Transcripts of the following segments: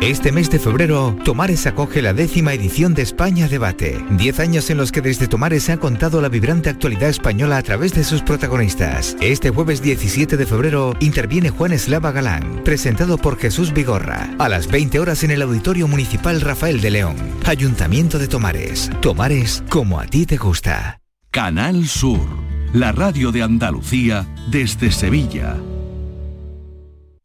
Este mes de febrero, Tomares acoge la décima edición de España Debate. Diez años en los que desde Tomares se ha contado la vibrante actualidad española a través de sus protagonistas. Este jueves 17 de febrero interviene Juan Eslava Galán, presentado por Jesús Vigorra, a las 20 horas en el Auditorio Municipal Rafael de León. Ayuntamiento de Tomares. Tomares como a ti te gusta. Canal Sur, la radio de Andalucía desde Sevilla.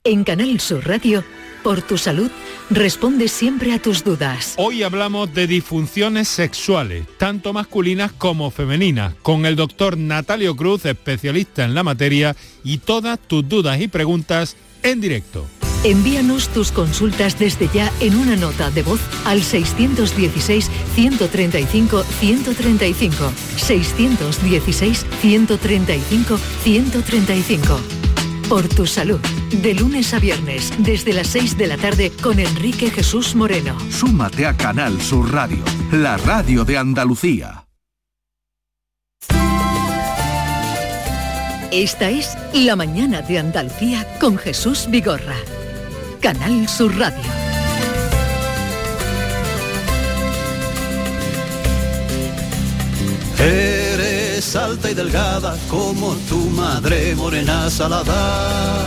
En Canal Sur Radio, por tu salud, responde siempre a tus dudas. Hoy hablamos de disfunciones sexuales, tanto masculinas como femeninas, con el doctor Natalio Cruz, especialista en la materia, y todas tus dudas y preguntas en directo. Envíanos tus consultas desde ya en una nota de voz al 616-135-135. 616-135-135. Por tu salud. De lunes a viernes, desde las 6 de la tarde, con Enrique Jesús Moreno. Súmate a Canal Sur Radio, la radio de Andalucía. Esta es La Mañana de Andalucía con Jesús Vigorra. Canal Sur Radio. Alta y delgada como tu madre, morena salada,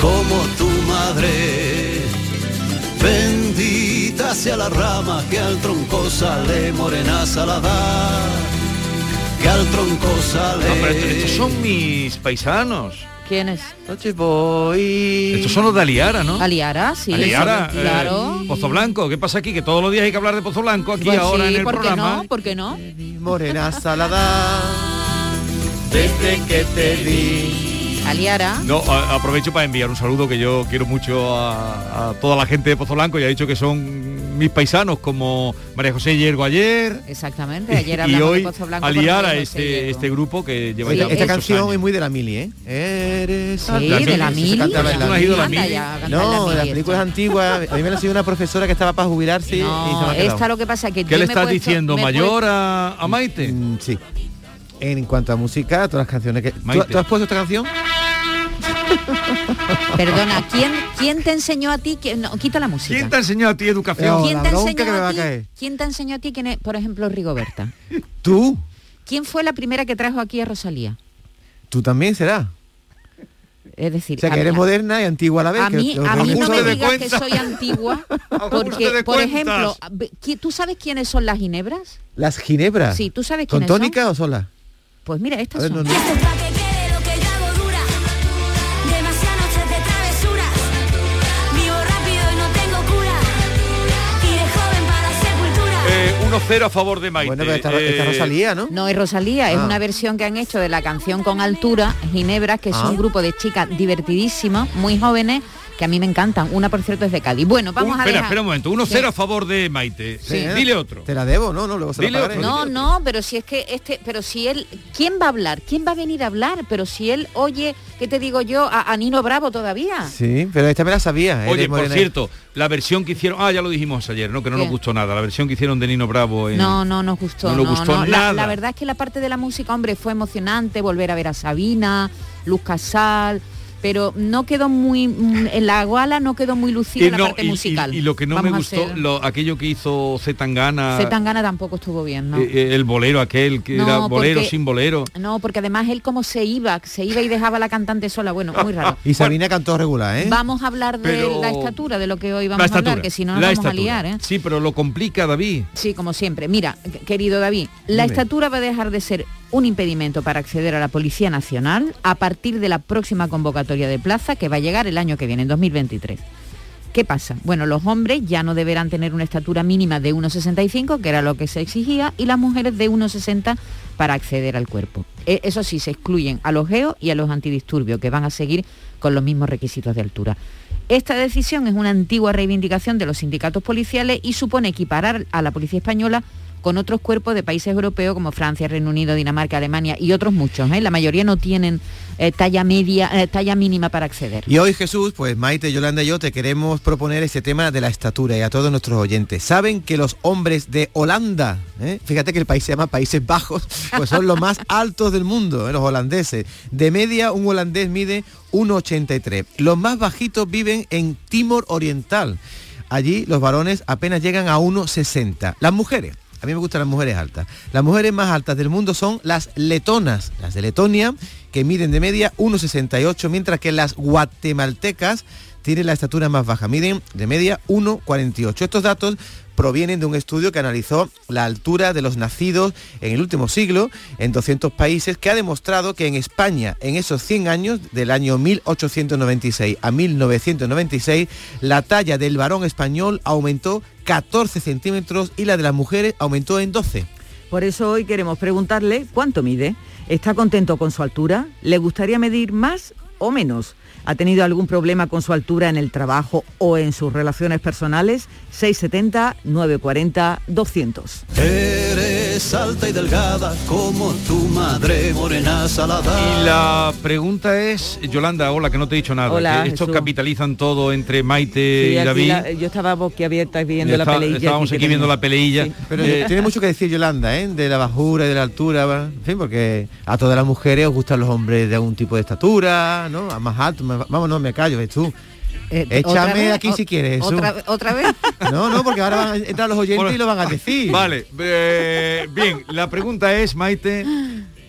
como tu madre. Bendita sea la rama que al tronco sale, morena salada, que al tronco sale. Hombre, estos son mis paisanos. ¿Quiénes? Noche Boy. Estos son los de Aliara, ¿no? Aliara, sí. Aliara, eh, claro. Pozo Blanco. ¿Qué pasa aquí? Que todos los días hay que hablar de Pozo Blanco aquí Pues ahora sí, en el ¿por qué programa. no? ¿Por qué no? Morena salada, desde que te vi. Aliara. No, a- aprovecho para enviar un saludo que yo quiero mucho a, a toda la gente de Pozo Blanco y ha dicho que son mis paisanos como María José Yergo ayer Exactamente. Ayer y hablamos hoy de Pozo Blanco. aliar por a María José este, este grupo que lleva Sí, ya esta canción años. es muy de la mili, ¿eh? Eres Sí, de la mili. cantaba en ¿Tú no la mili. ya, la las películas antiguas. A mí me lo enseñó una profesora que estaba para jubilarse y se me No, esta lo que pasa que ¿Qué yo le me he estás puesto- diciendo? he ¿Mayor a, a Maite? Mm, sí. En cuanto a música, todas las canciones que... ¿Tú, Maite. tú has puesto esta canción? Perdona, ¿quién, ¿quién te enseñó a ti? que no, quita la música. ¿Quién te ha enseñado a ti educación? ¿Quién la te enseñó que me a va a ti? caer. ¿Quién te enseñó a ti quién es, por ejemplo, Rigoberta? ¿Tú? ¿Quién fue la primera que trajo aquí a Rosalía? ¿Tú también será? Es decir, O sea, que mí- eres moderna y antigua a la vez. a que mí, los a mí no me digas que soy antigua, porque, por cuentas. ejemplo, ve- ¿qui- ¿tú sabes quiénes son las ginebras? Las ginebras. Sí, ¿tú sabes ¿Con quiénes son? tónica o sola? Pues mira, estas ver, son. no, no. 0 a favor de Maite. Bueno, pero esta, eh, Rosalía, ¿no? No, es Rosalía, es ah. una versión que han hecho de la canción con altura, Ginebra, que es un ah. grupo de chicas divertidísimas, muy jóvenes, que a mí me encantan. Una, por cierto, es de Cádiz. Bueno, vamos un- a espera, dejar- espera un momento. 1-0 Sí. a favor de Maite. Sí. Dile otro. Te la debo, ¿no? no luego se Dile la otro. No, no, pero si es que este, pero si él, ¿quién va a hablar? ¿Quién va a venir a hablar? Pero si él oye, ¿qué te digo yo? A, a Nino Bravo todavía. Sí, pero esta me la sabía. Oye, eres por cierto, la versión que hicieron, ah, ya lo dijimos ayer, ¿no? Que no ¿Qué? nos gustó nada. La versión que hicieron de Nino Bravo en, No, no nos gustó. No No, nos gustó no. La- nada. La, verdad es que la parte de la música, hombre, fue emocionante, volver a ver a Sabina, Luz Casal, pero no quedó muy, mm, en la guala no quedó muy lucida Y la parte y- musical. Y, lo que no Vamos me gustó, lo- aquello que hizo Zetangana, Zetangana tampoco estuvo bien, ¿no? eh, eh, el bolero aquel, que No, era bolero porque- sin bolero. No, porque además él como se iba, se iba y dejaba a la cantante sola, bueno, muy raro. Y Sabina cantó regular, ¿eh? Vamos a hablar de Pero- la estatura, de lo que hoy vamos a hablar, que si no nos la vamos a liar, ¿eh? Sí, pero lo complica David. Sí, como siempre. Mira, qu- querido David, la Dime. estatura va a dejar de ser un impedimento para acceder a la Policía Nacional a partir de la próxima convocatoria de plaza que va a llegar el año que viene, en 2023. ¿Qué pasa? Bueno, los hombres ya no deberán tener una estatura mínima de 1,65, que era lo que se exigía, y las mujeres de 1,60 para acceder al cuerpo. E- Eso sí, se excluyen a los geos y a los antidisturbios, que van a seguir con los mismos requisitos de altura. Esta decisión es una antigua reivindicación de los sindicatos policiales y supone equiparar a la policía española con otros cuerpos de países europeos como Francia, Reino Unido, Dinamarca, Alemania y otros muchos. ¿eh? La mayoría no tienen eh, talla media, eh, talla mínima para acceder. Y hoy Jesús, pues Maite, Yolanda y yo te queremos proponer este tema de la estatura y a todos nuestros oyentes. ¿Saben que los hombres de Holanda, fíjate que el país se llama Países Bajos, pues son los más altos del mundo, los holandeses? De media un holandés mide 1,83. Los más bajitos viven en Timor Oriental. Allí los varones apenas llegan a 1,60. Las mujeres. A mí me gustan las mujeres altas. Las mujeres más altas del mundo son las letonas, las de Letonia, que miden de media 1,68, mientras que las guatemaltecas tienen la estatura más baja, miden de media 1,48. Estos datos provienen de un estudio que analizó la altura de los nacidos en el último siglo en 200 países que ha demostrado que en España en esos 100 años del año 1896 a 1996 la talla del varón español aumentó 14 centímetros y la de las mujeres aumentó en 12. Por eso hoy queremos preguntarle cuánto mide. ¿Está contento con su altura? ¿Le gustaría medir más o menos? ¿Ha tenido algún problema con su altura en el trabajo o en sus relaciones personales? 670 940 200. Eres alta y delgada como tu madre morena salada. Y la pregunta es, Yolanda, hola, que no te he dicho nada. Hola, que estos Jesús. capitalizan todo entre Maite Sí, y David. la- yo estaba boquiabierta viendo la peleilla. estábamos aquí viendo la peleilla. Sí. Pero Eh, tiene mucho que decir Yolanda, ¿eh? De la bajura y de la altura, en fin, porque a todas las mujeres os gustan los hombres de algún tipo de estatura, ¿no? A más alto, vamos, no, me callo, ves tú. Eh, ¿otra Échame vez? aquí si quieres, Jesús. ¿Otra, otra vez? No, no, porque ahora van a entrar los oyentes y lo van a decir. Vale, eh, bien, la pregunta es, Maite,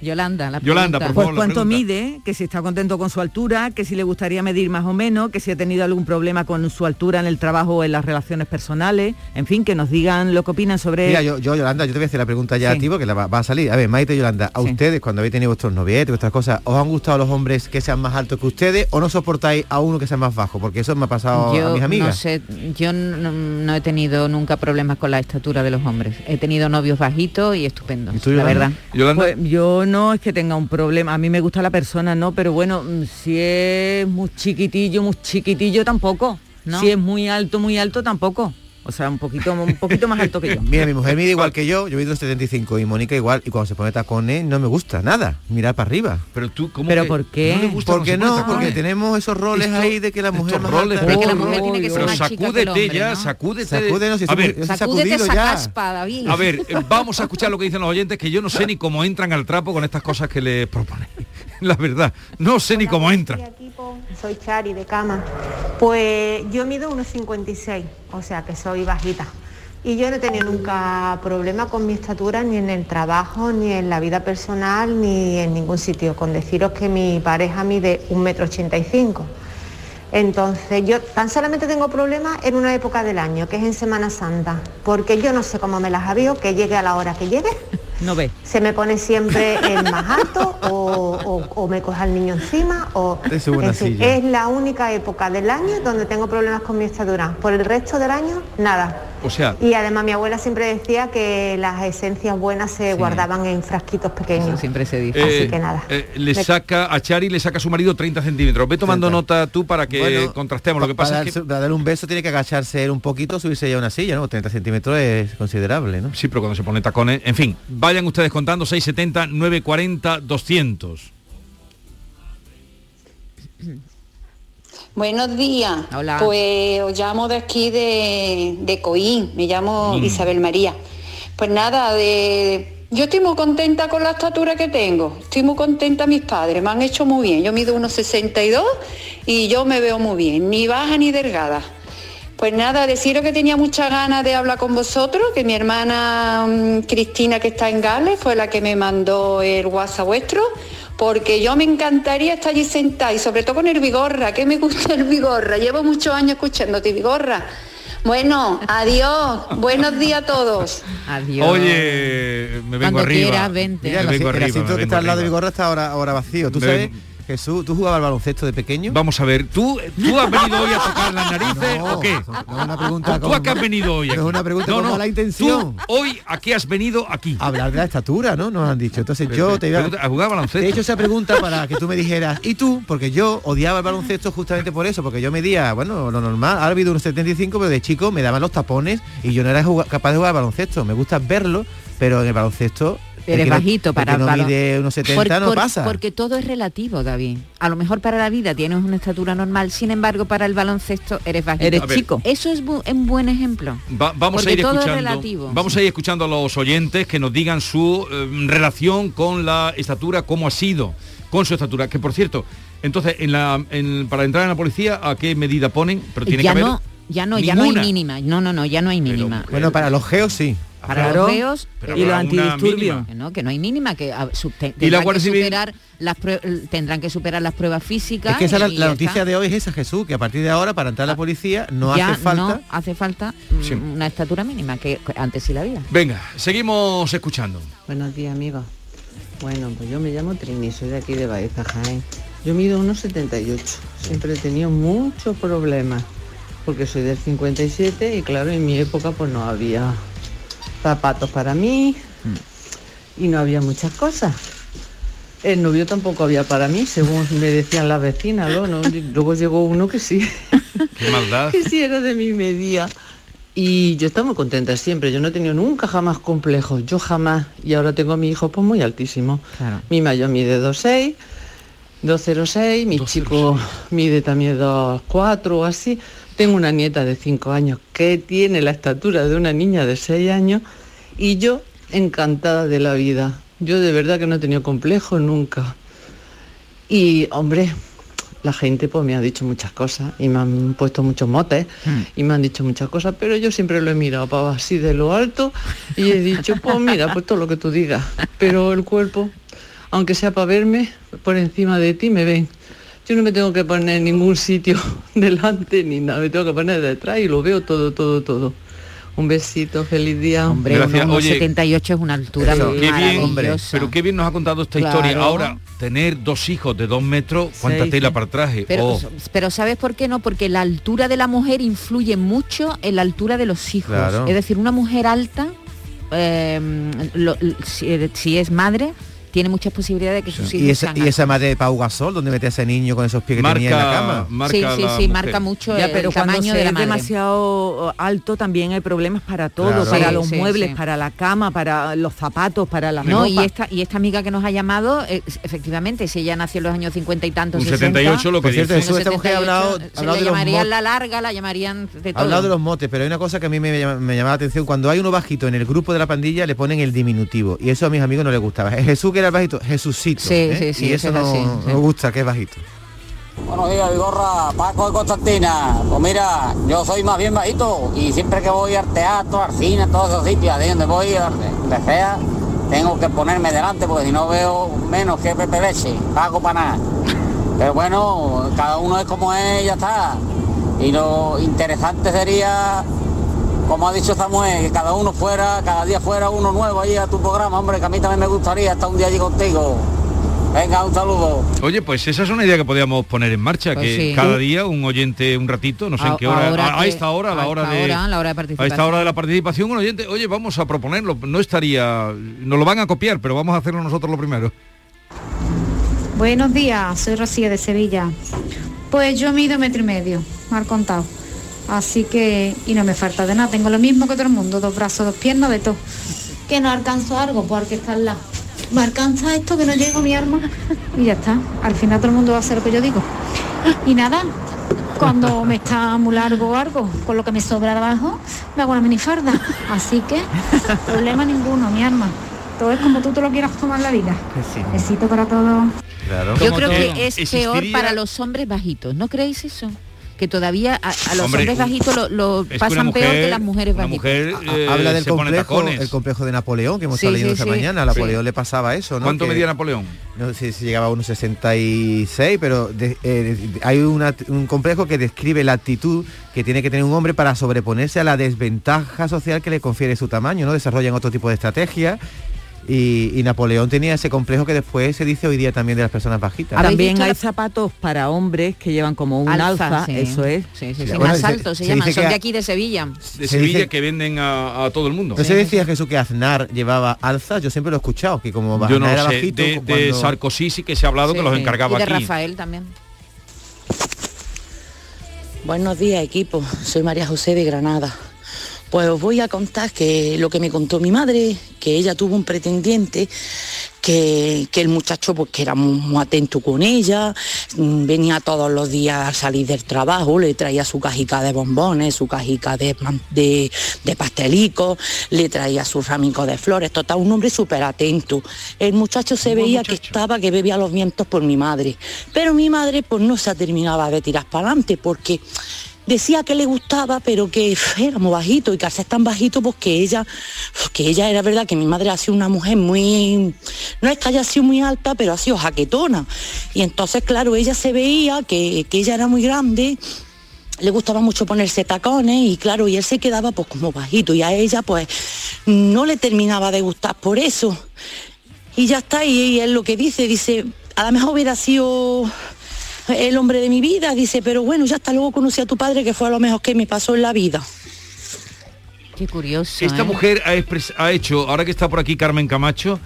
Yolanda, la Yolanda, pregunta. por Pues favor, cuánto mide, que si está contento con su altura, que si le gustaría medir más o menos, que si ha tenido algún problema con su altura en el trabajo o en las relaciones personales, en fin, que nos digan lo que opinan sobre... Mira, yo, yo, Yolanda, yo te voy a hacer la pregunta ya Sí. a ti porque la va, va a salir. A ver, Maite y Yolanda, a Sí. ustedes cuando habéis tenido vuestros novietes, vuestras cosas, ¿os han gustado los hombres que sean más altos que ustedes o no soportáis a uno que sea más bajo? Porque eso me ha pasado a Yo mis amigas. no sé, yo no, no he tenido nunca problemas con la estatura de los hombres. He tenido novios bajitos y estupendos, ¿Y tú, la verdad. Yolanda, Pues yo no es que tenga un problema, a mí me gusta la persona, no, pero bueno, mm, si es muy chiquitillo, muy chiquitillo tampoco. ¿No? Si es muy alto, muy alto tampoco. O sea, un poquito, un poquito más alto que yo. Mira, mi mujer mide igual que yo, yo mido 75 y Mónica igual, y cuando se pone tacones no me gusta nada, mirar para arriba. pero tú, ¿cómo ¿Pero que por qué? no le gusta ¿Por qué cuando se no? Porque tenemos esos roles Esto- ahí de que la mujer más roles, alta- De que la Oh, tiene que ser más chica que el sacúdete hombre, ya, ¿no? sacúdete. Sacúdenos, si a ver, Sacúdete esa ya. caspa, David. a ver, eh, vamos a escuchar lo que dicen los oyentes, que yo no sé ni cómo entran al trapo con estas cosas que les proponen. La verdad, no sé ni cómo entran. equipo, soy Chari de cama. Pues yo mido 1,56, o sea que soy bajita. Y yo no he tenido nunca problema con mi estatura ni en el trabajo, ni en la vida personal, ni en ningún sitio. Con deciros que mi pareja mide 1,85 m. Entonces yo tan solamente tengo problemas en una época del año, que es en Semana Santa, porque yo no sé cómo me las avío, que llegue a la hora que llegue No ve. se me pone siempre el más alto o, o- o me coja el niño encima o en fin, silla. es la única época del año donde tengo problemas con mi estatura por el resto del año nada O sea, y además mi abuela siempre decía que las esencias buenas se guardaban en frasquitos pequeños Eso siempre se dice. así eh, que nada eh, le Me- saca a Chari le saca a su marido 30 centímetros. Ve tomando 30. nota tú para que Bueno, contrastemos. Lo que pa- pasa para, es que darse- para darle un beso tiene que agacharse él un poquito, subirse ya a una silla, ¿no? 30 centímetros es considerable, ¿no? Sí, pero cuando se pone tacones, en fin, vayan ustedes contando 670 940 200. Buenos días. Hola. Pues os llamo de aquí de, de Coín, me llamo Mm. Isabel María. Pues nada, de yo estoy muy contenta con la estatura que tengo. Estoy muy contenta mis padres, me han hecho muy bien. Yo mido unos 62 y yo me veo muy bien, ni baja ni delgada. Pues nada, deciros que tenía muchas ganas de hablar con vosotros, que mi hermana mm, Cristina, que está en Gales, fue la que me mandó el WhatsApp vuestro, porque yo me encantaría estar allí sentada y sobre todo con el Vigorra, que me gusta el Vigorra. Llevo muchos años escuchándote, Vigorra. Bueno, adiós, buenos días a todos. Adiós. Oye, me vengo Cuando arriba. quieras, vente. Mira, Me el, vengo asi- el arriba, asiento me que está al lado de. Vigorra está ahora, ahora vacío. ¿Tú Me sabes Jesús, ¿tú jugabas al baloncesto de pequeño? Vamos a ver, ¿tú, tú has venido hoy a tocar las narices No, o qué? no es una pregunta ¿Tú con- a qué has venido hoy? no es aquí? una pregunta con mala intención. Tú hoy a qué has venido aquí? Hablar de la estatura, ¿no? Nos han dicho. Entonces yo te iba a jugar baloncesto. Te he hecho esa pregunta para que tú me dijeras, ¿y tú? Porque yo odiaba el baloncesto justamente por eso, porque yo medía, bueno, lo normal, ahora mido unos 75, pero de chico me daban los tapones y yo no era capaz de jugar al baloncesto. Me gusta verlo, pero en el baloncesto... que no- bajito para no para- mide unos 70 Por- no por- pasa. Porque todo es relativo, David. A lo mejor para la vida tienes una estatura normal, sin embargo para el baloncesto eres bajito. Eres chico. Eso es bu- un buen ejemplo. Va- vamos a ir todo es escuchando relativo. vamos a ir escuchando a los oyentes que nos digan su eh, relación con la estatura cómo ha sido con su estatura que por cierto entonces en la en- para entrar en la policía a qué medida ponen pero tiene ya que haber no, ya no, ya no hay mínima. No, no, no, ya no hay mínima. Bueno, para los geos sí. Para Claro. los feos Y los antidisturbios. Que no, que no hay mínima, que a- su- te- ¿Y la que superar las tendrán que superar las pruebas físicas. Es que esa es la, la noticia está. de hoy es esa, Jesús, que a partir de ahora para entrar a la policía no Ya hace falta... no hace falta mm, Sí. una estatura mínima, que que antes sí la había. venga seguimos escuchando Buenos días, amigos. Bueno, pues yo me llamo Trini, soy de aquí de Baeza, Jaén. Yo mido unos 78. Siempre he tenido muchos problemas, porque soy del 57 y claro, en mi época pues no había zapatos para mí y no había muchas cosas. El novio tampoco había para mí, según me decían las vecinas, ¿no? ¿no? Luego llegó uno que sí, qué maldad que sí era de mi medida. Y yo estaba muy contenta siempre, yo no he tenido nunca jamás complejos, yo jamás. Y ahora tengo a mi hijo pues muy altísimo. Mi mayor mide 2,6, 2,06, mi chico mide también 2,4 o así. Tengo una nieta de 5 años que tiene la estatura de una niña de 6 años y yo encantada de la vida. Yo de verdad que no he tenido complejos nunca. Y hombre, la gente pues me ha dicho muchas cosas y me han puesto muchos motes y me han dicho muchas cosas, pero yo siempre lo he mirado para así de lo alto y he dicho, pues mira, pues todo lo que tú digas. Pero el cuerpo, aunque sea para verme, por encima de ti me ven. Yo no me tengo que poner en ningún sitio delante ni nada, me tengo que poner detrás y lo veo todo, todo, todo. Un besito, feliz día. Hombre, Gracias. uno- Oye, 78 es una altura Eso, qué bien, maravillosa. pero qué bien nos ha contado esta Claro. historia. Ahora, tener dos hijos de dos metros, cuánta Sí, tela sí. para traje. Pero, Oh. pero ¿sabes por qué no? Porque la altura de la mujer influye mucho en la altura de los hijos. Claro. Es decir, una mujer alta, eh, lo- si, si es madre, tiene muchas posibilidades de que sus hijos Y esa, y esa madre de Pau Gasol, donde mete a ese niño con esos pies que tenía en la cama. Sí, sí, sí, marca mucho Ya, el pero cuando tamaño se de la es madre. demasiado alto también hay problemas para todo, Claro. para Sí, los sí, muebles, sí. para la cama, para los zapatos, para las No, y esta, y esta amiga que nos ha llamado, eh, efectivamente, si ella nació en los años 50 y tantos, Un 60, 78 lo que dice. Jesús, esta mujer ha hablado, se de los llamarían la larga, la llamarían de ha todo. hablado de los motes, pero hay una cosa que a mí me, llama, me llamaba la atención. Cuando hay uno bajito en el grupo de la pandilla, le ponen el diminutivo. Y eso a mis amigos no les gustaba. Jesús que era el bajito, Jesucito. Sí, ¿eh? sí, sí, y eso es no, así, no gusta, que es bajito. Buenos días, Vigorra, Paco de Constantina. Pues mira, yo soy más bien bajito y siempre que voy al teatro, al cine, a todos esos sitios, ahí donde voy, donde sea, tengo que ponerme delante porque si no veo menos que Pepe Leche, pago para nada. Pero bueno, cada uno es como es y ya está. Y lo interesante sería, como ha dicho Samuel, que cada uno fuera, cada día fuera uno nuevo ahí a tu programa, hombre, que a mí también me gustaría estar un día allí contigo. Venga, un saludo. Oye, pues esa es una idea que podíamos poner en marcha, Pues que sí. cada día un oyente un ratito, no sé en qué hora, a, a esta hora, a la hora de hora, la hora de a participación. esta hora de la participación, un oyente, oye, vamos a proponerlo, no estaría, nos lo van a copiar, pero vamos a hacerlo nosotros lo primero. Buenos días, soy Rocío de Sevilla. Pues yo mido metro y medio, mal contado. Así que, y no me falta de nada, tengo lo mismo que todo el mundo, dos brazos, dos piernas, de todo. Que no alcanzo algo, porque está al lado. Me alcanza esto que no llego mi arma y ya está. Al final todo el mundo va a hacer lo que yo digo. Y nada, cuando me está muy largo o algo, con lo que me sobra abajo, me hago una minifarda. Así que, problema ninguno, mi arma. Todo es como tú te lo quieras tomar la vida. Besito para todos. Claro. Yo creo todo. que es peor para los hombres bajitos. ¿No creéis eso? Que todavía a, a los Hombre, hombres bajitos lo, pasan peor que las mujeres bajitas. mujer, eh, Habla del complejo, el complejo de Napoleón que hemos Sí, estado leyendo sí, esta sí. mañana. A Napoleón le pasaba eso, ¿no? ¿Cuánto Que- medía Napoleón? No sé si llegaba a unos 66, pero de- eh, hay una- un complejo que describe la actitud que tiene que tener un hombre para sobreponerse a la desventaja social que le confiere su tamaño, ¿no? Desarrollan otro tipo de estrategias Y, y Napoleón tenía ese complejo que después se dice hoy día también de las personas bajitas. También hay zapatos para hombres que llevan como un alza, sí. eso es. Sí, sí, sí, Bueno, se- altos se, se llaman, son de a- aquí de Sevilla. De Se Sevilla dice- que venden a, a todo el mundo. ¿No se decía Jesús que Aznar llevaba alzas? Yo siempre lo he escuchado, que como Yo no era sé. bajito, De, de cuando- Sarkozy sí que se ha hablado que los encargaba y de aquí. Rafael también. Buenos días equipo, soy María José de Granada. Pues os voy a contar que lo que me contó mi madre, que ella tuvo un pretendiente, que, que el muchacho pues que era muy, muy atento con ella, mm, venía todos los días al salir del trabajo, le traía su cajica de bombones, su cajica de, de pastelicos, le traía su ramico de flores, total, un hombre súper atento. El muchacho se veía que estaba que bebía los vientos por mi madre, pero mi madre pues no se terminaba de tirar para adelante porque decía que le gustaba, pero que era muy bajito y que al ser tan bajito, pues que ella, que ella era verdad que mi madre ha sido una mujer muy, no es que haya sido muy alta, pero ha sido jaquetona. Y entonces, claro, ella se veía que, que ella era muy grande, le gustaba mucho ponerse tacones y claro, y él se quedaba pues como bajito y a ella pues no le terminaba de gustar por eso. Y ya está, y, y él lo que dice, dice, a lo mejor hubiera sido el hombre de mi vida, dice, pero bueno, ya hasta luego conocí a tu padre, que fue a lo mejor que me pasó en la vida. Qué curioso. Esta ¿eh? mujer ha, expres- ha hecho, ahora que está por aquí Carmen Camacho,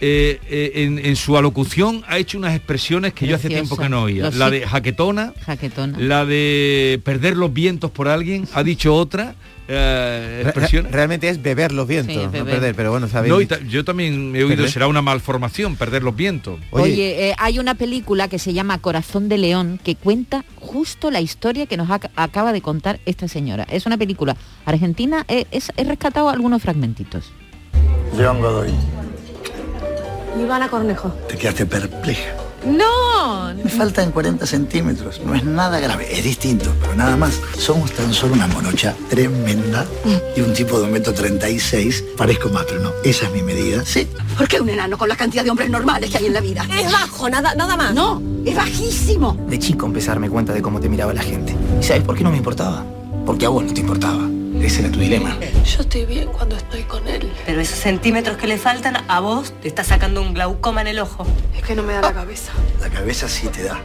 eh, eh, en, en su alocución ha hecho unas expresiones que yo hace tiempo que no oía. Los La sí- de jaquetona, Jaquetona. la de perder los vientos por alguien, ha dicho otra eh, realmente es beber los vientos, Sí, no perder, pero bueno, sabéis. No, yo también he oído, ¿Perder? será una malformación, perder los vientos. Oye, eh, hay una película que se llama Corazón de León que cuenta justo la historia que nos ac- acaba de contar esta señora. Es una película argentina, eh, es- he rescatado algunos fragmentitos. León Godoy, Ivana Cornejo. te quedaste perpleja. ¡No! Me faltan 40 centímetros, no es nada grave, es distinto, pero nada más. Somos tan solo una morocha tremenda y un tipo de un metro 36. Parezco más, pero no, esa es mi medida, sí. ¿Por qué un enano con la cantidad de hombres normales que hay en la vida? Es bajo, nada, nada más. No, es bajísimo. De chico empecé a darme cuenta de cómo te miraba la gente. ¿Y sabes por qué no me importaba? Porque a vos no te importaba. Ese era tu dilema. Yo estoy bien cuando estoy con él. Pero esos centímetros que le faltan a vos te está sacando un glaucoma en el ojo. Es que no me da la cabeza. La cabeza sí te da,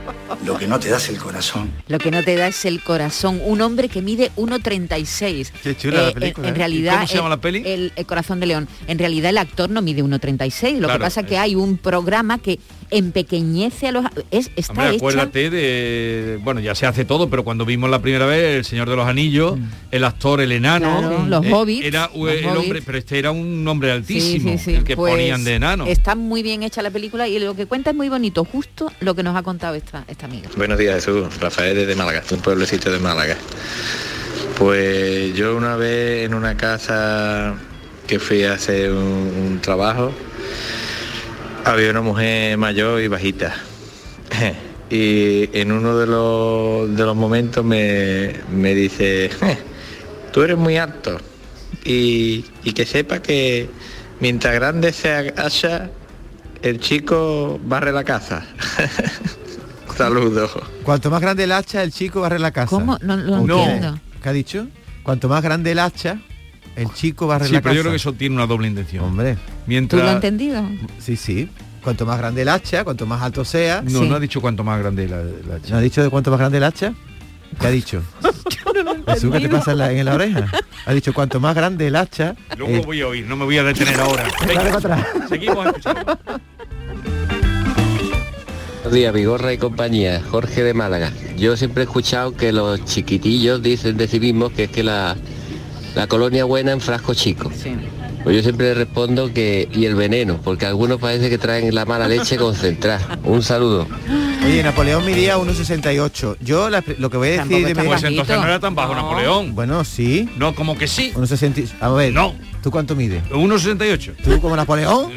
lo que no te da es el corazón. Lo que no te da es el corazón. Un hombre que mide 1,36. Qué chula la en- película, En, ¿eh? realidad, ¿Y cómo se llama el- la peli? El, el corazón de león. En realidad el actor no mide 1,36. Lo Claro, que pasa es que hay un programa que empequeñece a los... Es, está Hombre, hecha... acuérdate de, bueno, ya se hace todo, pero cuando vimos la primera vez El Señor de los Anillos, el actor, el enano, Mm. Claro, los eh, hobbits, era los el hombre, pero este era un hombre Sí, altísimo, sí, sí. el que Pues, ponían de enano. Está muy bien hecha la película y lo que cuenta es muy bonito, justo lo que nos ha contado esta, esta amiga. Buenos días Jesús, Rafael desde Málaga, un pueblecito de Málaga. Pues yo una vez en una casa que fui a hacer un, un trabajo, había una mujer mayor y bajita. Y en uno de los, de los momentos me, me dice, "Je, tú eres muy alto. Y, y que sepa que mientras grande se agacha, el chico barre la casa. Saludos. Cuanto más grande el hacha, el chico barre la casa. ¿Cómo? No lo ¿O qué? entiendo. ¿Qué ha dicho? Cuanto más grande el hacha, el chico barre Sí, la pero casa. yo creo que eso tiene una doble intención. Hombre. ¿Tú Mientras... lo has entendido? Sí, sí. Cuanto más grande el hacha, cuanto más alto sea. No, no ha dicho cuánto más grande la, la ¿No ha dicho de cuánto más grande el hacha? ¿Qué ha dicho? Jesús, ¿qué te pasa en la, en la oreja? Ha dicho cuanto más grande el hacha. Luego eh, lo voy a oír, no me voy a detener ahora. Dale para atrás. Seguimos escuchando. Buenos días, Vigorra y compañía, Jorge de Málaga. Yo siempre he escuchado que los chiquitillos dicen de sí mismos que es que la, la colonia buena en frasco chico. Pues yo siempre le respondo que y el veneno, porque algunos parece que traen la mala leche concentrada. Un saludo. Oye, Napoleón midía 1,68. Yo la- lo que voy a decir de mi- Pues entonces no era tan bajo Napoleón. Bueno, sí. No, como que sí. 1,60. A ver. No. ¿Tú cuánto mides? 1,68. ¿Tú como Napoleón?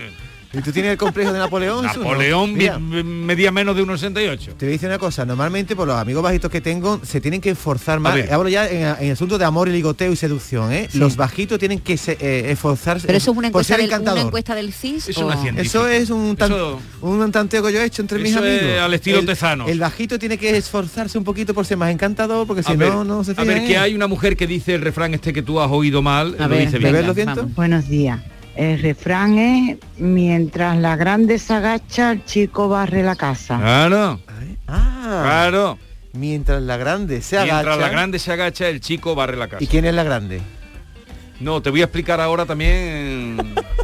¿Y tú tienes el complejo de Napoleón? Napoleón mi- medía menos de 1,68. Te voy a decir una cosa, normalmente por los amigos bajitos que tengo se tienen que esforzar más. ver. Hablo ya en, en asuntos de amor y ligoteo y seducción, ¿eh? Los bajitos tienen que se- eh, esforzarse Pero eso es una por encuesta, ser del, una encantador. encuesta del CIS. Eso o- no. Eso es un, tan- Eso- un tanteo que yo he hecho entre mis Eso es amigos. al estilo el, Tezanos. El bajito tiene que esforzarse un poquito por ser más encantador, porque si a ver, no, no se a fijan ver, en que hay una mujer que dice el refrán este que tú has oído mal, lo dice bien. Buenos días. El refrán es, mientras la grande se agacha, el chico barre la casa. Claro. Ah, Claro. Mientras la grande se Mientras agacha. la grande se agacha, el chico barre la casa. ¿Y quién es la grande? No, te voy a explicar ahora también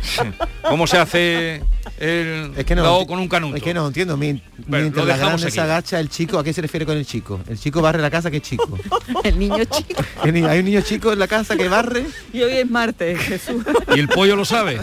cómo se hace el Es que no, con un canuto. Es que no entiendo. Mientras la grande se agacha, el chico, ¿a qué se refiere con el chico? El chico barre la casa, ¿qué chico? El niño chico. ¿Qué ni- ¿Hay un niño chico en la casa que barre? Y hoy es martes, Jesús. Y el pollo lo sabe.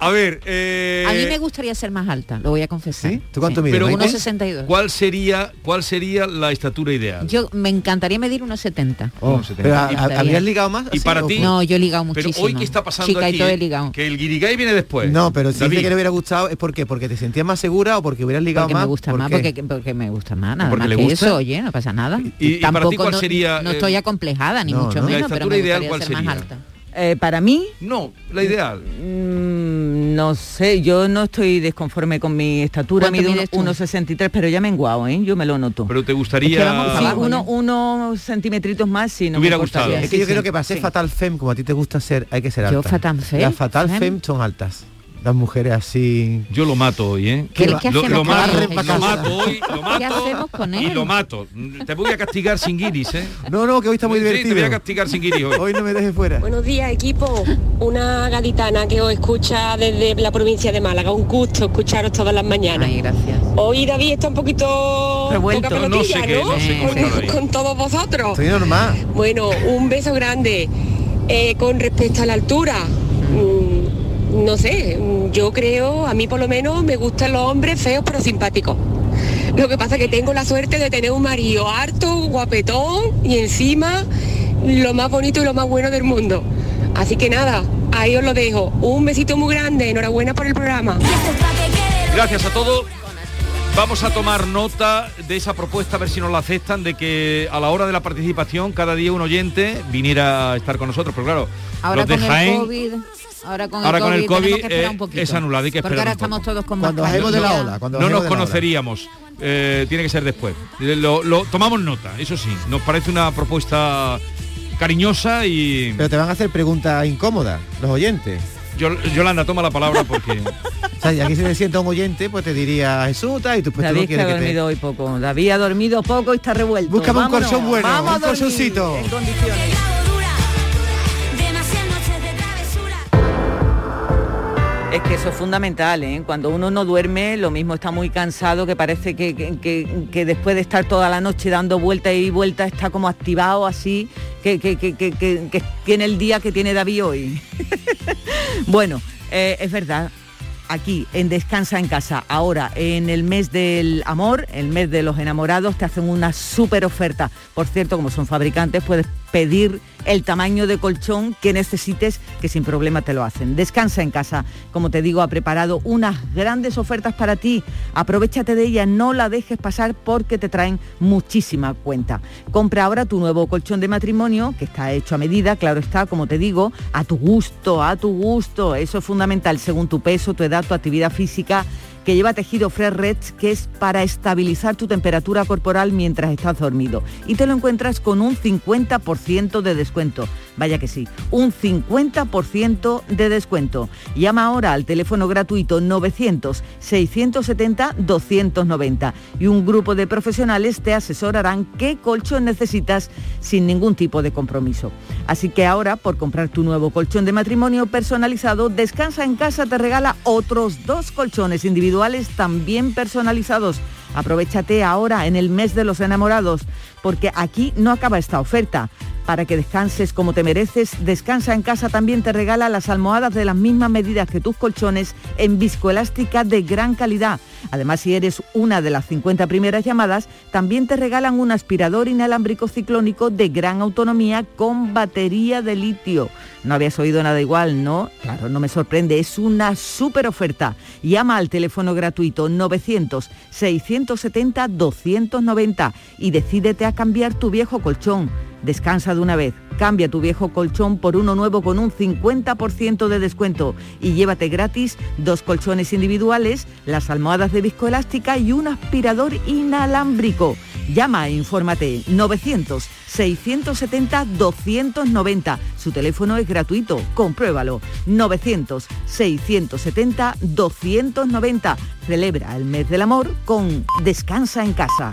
A ver, eh, A mí me gustaría ser más alta, lo voy a confesar. ¿Sí? ¿Tú cuánto mides, pero Maite? 1,62. ¿cuál sería cuál sería la estatura ideal? Yo me encantaría medir unos 70. Oh, pero, ¿ha- Me gustaría. ¿Habrías ligado más? Y para ti- No, yo he ligado Pero muchísimo. hoy qué está pasando Chica aquí, ligado. que el guirigay viene después. No, pero si David, dice que le hubiera gustado, ¿es por qué? ¿Porque te sentías más segura o porque hubieras ligado Porque más? me gusta ¿Por más, porque, porque me gusta más, nada ¿Porque más le que gusta? eso, oye, no pasa nada. y para ti Tampoco cuál no- sería, No, eh, estoy acomplejada, ni no, mucho menos, pero estatura me ideal, gustaría ¿cuál ser más sería? alta. Eh, para mí, No, la ideal. mm, no sé, yo no estoy desconforme con mi estatura, ¿Cuánto mido mides tú? 1,63, pero ya me he enguado, ¿eh? yo me lo noto. Pero te gustaría Es que vamos Sí, abajo, uno, ¿no? unos centímetros más, sí, no hubiera me importaría. gustado. Es que Sí, yo sí, creo que para ser sí. fatal fem, como a ti te gusta ser, hay que ser Yo alta. fatal fem, Las fatal fem. fem son altas. Las mujeres así... Yo lo mato hoy, ¿eh? ¿Qué- lo, qué lo- hacemos lo con mato, lo hoy, lo mato ¿Qué hacemos con y él? lo mato. Te voy a castigar sin guiris, ¿eh? No, no, que hoy está muy Sí, te voy a castigar sin guiris hoy. Hoy no me dejes fuera. Buenos días, equipo. Una gaditana que os escucha desde la provincia de Málaga. Un gusto escucharos todas las mañanas. Ay, gracias. Hoy David está un poquito Revuelto. poca No sé pelotilla, qué, no sé Con- todos vosotros. Estoy normal. Bueno, un beso grande. Eh, con respecto a la altura, mm, no sé, yo creo, a mí por lo menos me gustan los hombres feos pero simpáticos. Lo que pasa es que tengo la suerte de tener un marido harto, guapetón y encima lo más bonito y lo más bueno del mundo. Así que nada, ahí os lo dejo. Un besito muy grande, enhorabuena por el programa. Gracias a todos. Vamos a tomar nota de esa propuesta, a ver si nos la aceptan, de que a la hora de la participación cada día un oyente viniera a estar con nosotros. Pero claro, Ahora los de con Jaén, el COVID, ahora con ahora el con COVID, el COVID, que eh, un poquito. es anulado, hay que Porque esperar ahora un estamos todos con Cuando bajemos de la ola, cuando no bajemos nos de la ola. conoceríamos. Eh, tiene que ser después. Lo, lo- tomamos nota, eso sí. Nos parece una propuesta cariñosa y... Pero te van a hacer preguntas incómodas, los oyentes. Yol- Yolanda, toma la palabra porque... O sea, y aquí si te sienta un oyente, pues te diría Jesús, y tú pues tú David no que ha quieres que te... dormido hoy poco. David ha dormido poco y está revuelto. Búscame un Vámonos, colchón bueno, vamos un colchoncito. Que eso es fundamental, ¿eh? Cuando uno no duerme, lo mismo está muy cansado, que parece que, que- que- después de estar toda la noche dando vueltas y vueltas está como activado así, que- que tiene el día que tiene David hoy. bueno, eh, es verdad. Aquí en Descansa en Casa, ahora en el mes del amor, el mes de los enamorados, te hacen una súper oferta. Por cierto, como son fabricantes, puedes pedir el tamaño de colchón que necesites, que sin problema te lo hacen. Descansa en casa, como te digo, ha preparado unas grandes ofertas para ti. Aprovechate de ellas, no la dejes pasar porque te traen muchísima cuenta. Compra ahora tu nuevo colchón de matrimonio, que está hecho a medida, claro está, como te digo, a tu gusto, a tu gusto. Eso es fundamental, según tu peso, tu edad, tu actividad física que lleva tejido Fresh Reds, que es para estabilizar tu temperatura corporal mientras estás dormido. Y te lo encuentras con un 50% de descuento. Vaya que sí, un 50% de descuento. Llama ahora al teléfono gratuito 900-670-290 y un grupo de profesionales te asesorarán qué colchón necesitas sin ningún tipo de compromiso. Así que ahora, por comprar tu nuevo colchón de matrimonio personalizado, Descansa en casa te regala otros dos colchones individuales también personalizados. Aprovechate ahora en el mes de los enamorados, porque aquí no acaba esta oferta. Para que descanses como te mereces, Descansa en casa también te regala las almohadas de las mismas medidas que tus colchones en viscoelástica de gran calidad. Además, si eres una de las 50 primeras llamadas, también te regalan un aspirador inalámbrico ciclónico de gran autonomía con batería de litio. No habías oído nada igual, ¿no? Claro, no me sorprende, es una súper oferta. Llama al teléfono gratuito 900-670-290 y decídete a cambiar tu viejo colchón. Descansa de una vez, cambia tu viejo colchón por uno nuevo con un 50% de descuento y llévate gratis dos colchones individuales, las almohadas de viscoelástica y un aspirador inalámbrico. Llama e infórmate 900 900-670-290. Su teléfono es gratuito, compruébalo. 900-670-290. Celebra el mes del amor con Descansa en casa.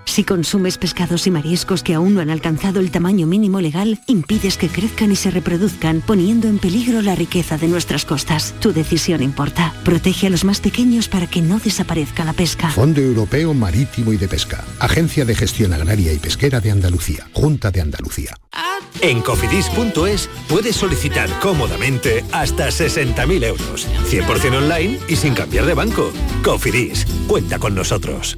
Si consumes pescados y mariscos que aún no han alcanzado el tamaño mínimo legal, impides que crezcan y se reproduzcan, poniendo en peligro la riqueza de nuestras costas. Tu decisión importa. Protege a los más pequeños para que no desaparezca la pesca. Fondo Europeo Marítimo y de Pesca. Agencia de Gestión Agraria y Pesquera de Andalucía. Junta de Andalucía. En cofidis.es puedes solicitar cómodamente hasta 60.000 euros. 100% online y sin cambiar de banco. Cofidis, cuenta con nosotros.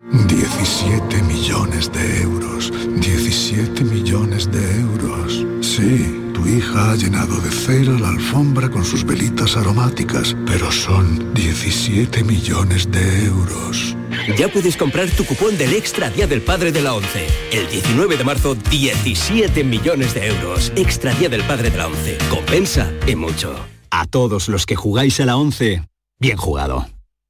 17 millones de euros. 17 millones de euros. Sí, tu hija ha llenado de cera la alfombra con sus velitas aromáticas, pero son 17 millones de euros. Ya puedes comprar tu cupón del Extra Día del Padre de la ONCE. El 19 de marzo, 17 millones de euros. Extra Día del Padre de la ONCE. Compensa y mucho. A todos los que jugáis a la 11, bien jugado.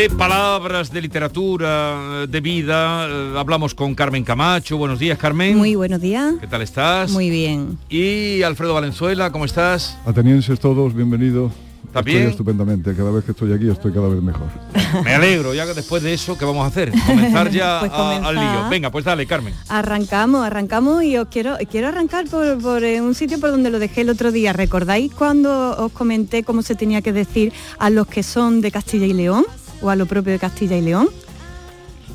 De palabras, de literatura, de vida, eh, hablamos con Carmen Camacho. Buenos días, Carmen. Muy buenos días. ¿Qué tal estás? Muy bien. Y Alfredo Valenzuela, ¿cómo estás? Atenienses todos, bienvenidos. ¿Está Estoy bien? estupendamente. Cada vez que estoy aquí estoy cada vez mejor. Me alegro, ya que después de eso, ¿qué vamos a hacer? Comenzar ya Pues a- al lío. Venga, pues dale, Carmen. Arrancamos, arrancamos y os quiero quiero arrancar por, por, eh, un sitio por donde lo dejé el otro día. ¿Recordáis cuando os comenté cómo se tenía que decir a los que son de Castilla y León o a lo propio de Castilla y León?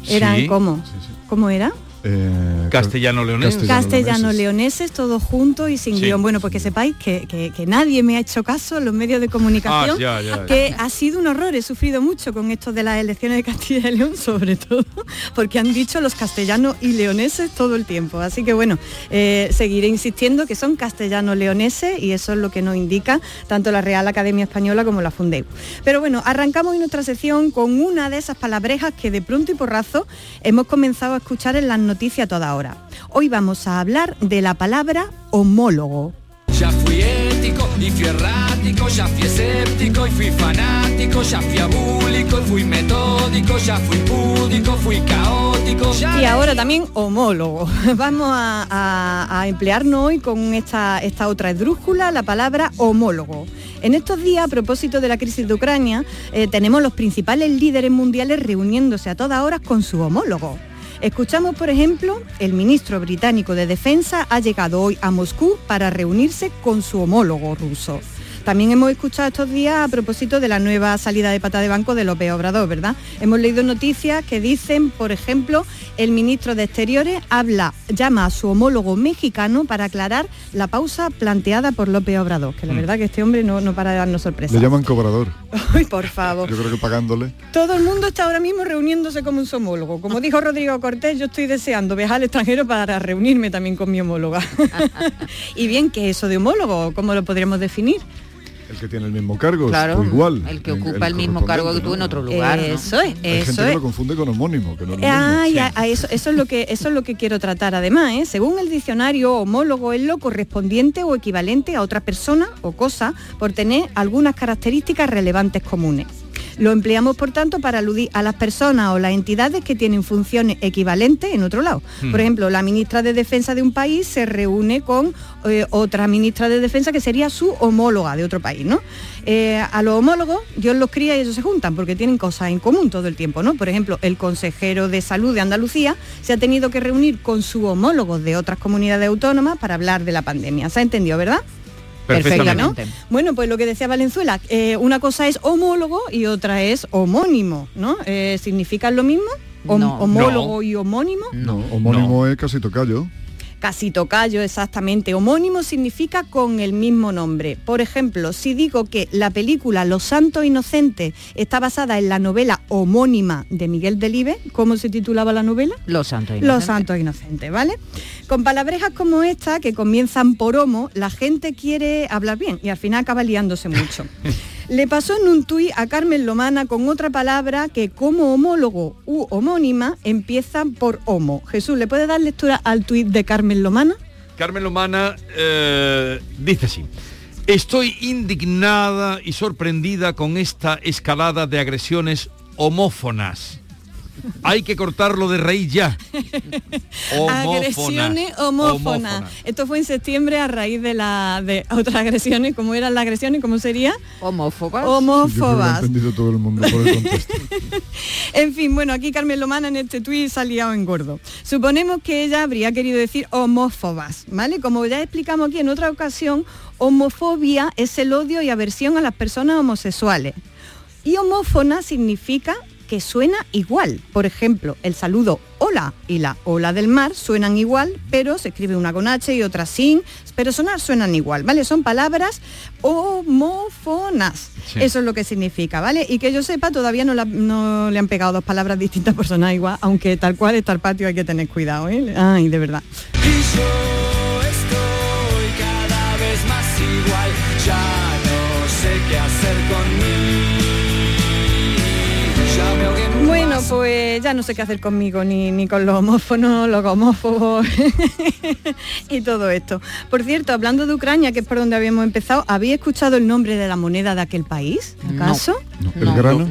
Eran Sí, cómo? ¿Cómo era? Eh, castellano-leoneses. Castellano-leoneses, todos juntos y sin Sí. guion. Bueno, pues que sepáis que, que- que nadie me ha hecho caso en los medios de comunicación, Ah, ya, ya, ya. que ha sido un horror. He sufrido mucho con esto de las elecciones de Castilla y León, sobre todo, porque han dicho los castellanos y leoneses todo el tiempo. Así que bueno, eh, seguiré insistiendo que son castellanos-leoneses y eso es lo que nos indica tanto la Real Academia Española como la Fundeu. Pero bueno, arrancamos hoy nuestra sección con una de esas palabrejas que de pronto y porrazo hemos comenzado a escuchar en las noticias a toda hora. Hoy vamos a hablar de la palabra homólogo. Ya fui ético y fui errático, ya fui escéptico y fui fanático, ya fui abúlico y fui metódico, ya fui púdico, fui caótico. ya- Y ahora también homólogo. Vamos a, a- a emplearnos hoy con esta, esta otra esdrújula, la palabra homólogo. En estos días, a propósito de la crisis de Ucrania, eh, tenemos los principales líderes mundiales reuniéndose a todas horas con su homólogo. Escuchamos, por ejemplo, el ministro británico de Defensa ha llegado hoy a Moscú para reunirse con su homólogo ruso. También hemos escuchado estos días a propósito de la nueva salida de pata de banco de López Obrador, ¿verdad? Hemos leído noticias que dicen, por ejemplo, el ministro de Exteriores habla, llama a su homólogo mexicano para aclarar la pausa planteada por López Obrador, que la Mm. verdad que este hombre no, no para de darnos sorpresas. Le llaman cobrador. Ay, por favor. Yo creo que pagándole. Todo el mundo está ahora mismo reuniéndose como un homólogo. Como dijo Rodrigo Cortés, yo estoy deseando viajar al extranjero para reunirme también con mi homóloga. y bien, ¿qué es eso de homólogo? ¿Cómo lo podríamos definir? El que tiene el mismo cargo, Claro, igual. el que ocupa el mismo cargo que tú en otro lugar. ¿no? Eso es, Hay gente eso que es. lo confunde con homónimo, que no es lo mismo. Ah, ya, ah, eso, eso es lo que eso es lo que quiero tratar además, ¿eh? según el diccionario homólogo es lo correspondiente o equivalente a otra persona o cosa por tener algunas características relevantes comunes. Lo empleamos, por tanto, para aludir a las personas o las entidades que tienen funciones equivalentes en otro lado. Hmm. Por ejemplo, la ministra de Defensa de un país se reúne con eh, otra ministra de Defensa que sería su homóloga de otro país, ¿no? Eh, a los homólogos, Dios los cría y ellos se juntan porque tienen cosas en común todo el tiempo, ¿no? Por ejemplo, el consejero de salud de Andalucía se ha tenido que reunir con su homólogo de otras comunidades autónomas para hablar de la pandemia. ¿Se ha entendido, verdad? Perfectamente. ¿no? Bueno, pues lo que decía Valenzuela, eh, una cosa es homólogo y otra es homónimo, ¿no? Eh, ¿Significan lo mismo? Hom- No. homólogo y homónimo. No, homónimo es casi tocayo. Casi tocayo, exactamente. Homónimo significa con el mismo nombre. Por ejemplo, si digo que la película Los Santos Inocentes está basada en la novela homónima de Miguel Delibes, ¿cómo se titulaba la novela? Los santos. Los inocentes. Santos Inocentes, ¿vale? Con palabrejas como esta, que comienzan por homo, la gente quiere hablar bien y al final acaba liándose mucho. Le pasó en un tuit a Carmen Lomana con otra palabra que como homólogo u homónima empiezan por homo. Jesús, ¿le puede dar lectura al tuit de Carmen Lomana? Carmen Lomana eh, dice así. Estoy indignada y sorprendida con esta escalada de agresiones homófonas. Hay que cortarlo de raíz ya. Agresiones homófonas. Esto fue en septiembre a raíz de, la, de otras agresiones. ¿Cómo eran las agresiones? ¿Cómo sería? Homófobas. Yo creo que lo ha Homófobas. entendido todo el mundo por el contexto. En fin, bueno, aquí Carmen Lomana en este tuit se ha liado en gordo. Suponemos que ella habría querido decir homófobas, ¿vale? Como ya explicamos aquí en otra ocasión, homofobia es el odio y aversión a las personas homosexuales. Y homófona significa que suena igual. Por ejemplo, el saludo hola y la ola del mar suenan igual, pero se escribe una con H y otra sin, pero sonar suenan igual, ¿vale? Son palabras homófonas. Sí. Eso es lo que significa, ¿vale? Y que yo sepa, todavía no, la- no le han pegado dos palabras distintas por sonar igual, aunque tal cual está el patio hay que tener cuidado, ¿eh? Ay, de verdad. Y yo estoy cada vez más igual, ya no sé qué hacer conmigo. Pues ya no sé qué hacer conmigo, ni, ni con los homófonos, los homófobos y todo esto. Por cierto, hablando de Ucrania, que es por donde habíamos empezado, ¿habéis escuchado el nombre de la moneda de aquel país? ¿Acaso? ¿El grano?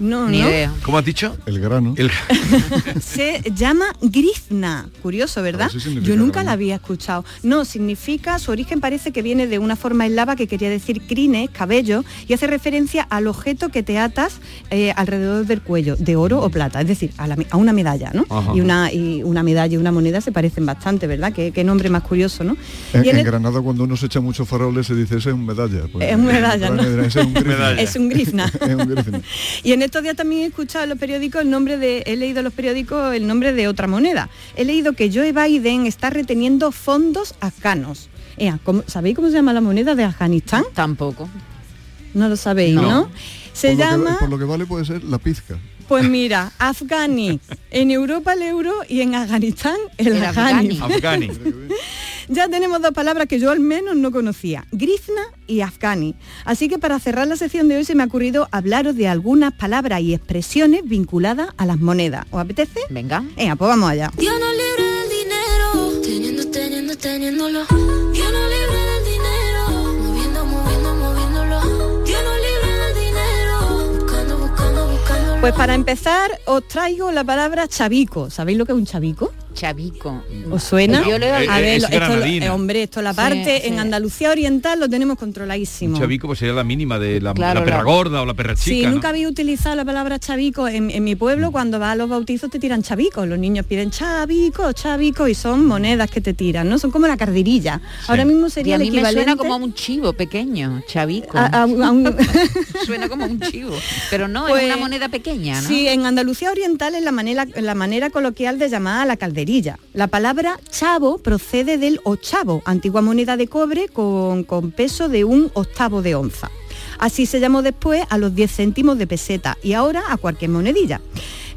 No, Ni no. idea. ¿Cómo has dicho? El grano. Se llama grizna. Curioso, ¿verdad? Yo nunca grano. la había escuchado. No, significa, su origen parece que viene de una forma eslava que quería decir crines, cabello, y hace referencia al objeto que te atas eh, alrededor del cuello, de oro o plata, es decir, a, la a una medalla, ¿no? Ajá. Y una, y una medalla y una moneda se parecen bastante, ¿verdad? Qué, qué nombre más curioso, ¿no? En, Y en en el- Granada cuando uno se echa muchos faroles se dice ese es un medalla. Pues, Es un medalla, en ¿no? Ucrania dirán, "Ese es un grizna". Es un grizna. Es un grizna. Y en estos días también he escuchado en los periódicos el nombre de, he leído en los periódicos el nombre de otra moneda. He leído que Joe Biden está reteniendo fondos afganos. ¿cómo- ¿Sabéis cómo se llama la moneda de Afganistán? Tampoco. No lo sabéis, ¿no? Se por, lo que, llama, por lo que vale puede ser la pizca. pues mira, Afghani. En Europa el euro y en Afganistán el, El Afghani. Afghani. Ya tenemos dos palabras que yo al menos no conocía, Grizna y Afghani. Así que para cerrar la sección de hoy se me ha ocurrido hablaros de algunas palabras y expresiones vinculadas a las monedas. ¿Os apetece? Venga. Venga, pues vamos allá. Dios no libre del dinero, teniendo, teniendo, teniéndolo. Dios no libre del dinero, moviendo, moviendo, moviéndolo. Dios no libre del dinero, buscando, buscando, buscándolo. Pues para empezar os traigo la palabra chavico. ¿Sabéis lo que es un chavico? Chavico. ¿Os suena? Yo le he a ver, es lo- esto, eh, hombre, esto la Sí, parte sí. en Andalucía Oriental lo tenemos controladísimo. Un chavico pues sería la mínima de la, Claro, la perra la- gorda o la perra chica. Sí, ¿no? nunca había utilizado la palabra chavico. En, en mi pueblo, cuando vas a los bautizos, te tiran chavicos. Los niños piden chavico, chavico, y son monedas que te tiran, ¿no? Son como la cardirilla. Ahora mismo Y sería a el mí me equivalente... suena como a un chivo pequeño, chavico. a- a- a un- suena como un chivo. Pero no, Pues, es una moneda pequeña, ¿no? Sí, en Andalucía Oriental es la manera, la manera coloquial de llamar a la calderilla. La palabra chavo procede del ochavo, antigua moneda de cobre con, con peso de un octavo de onza. Así se llamó después a los 10 céntimos de peseta y ahora a cualquier monedilla.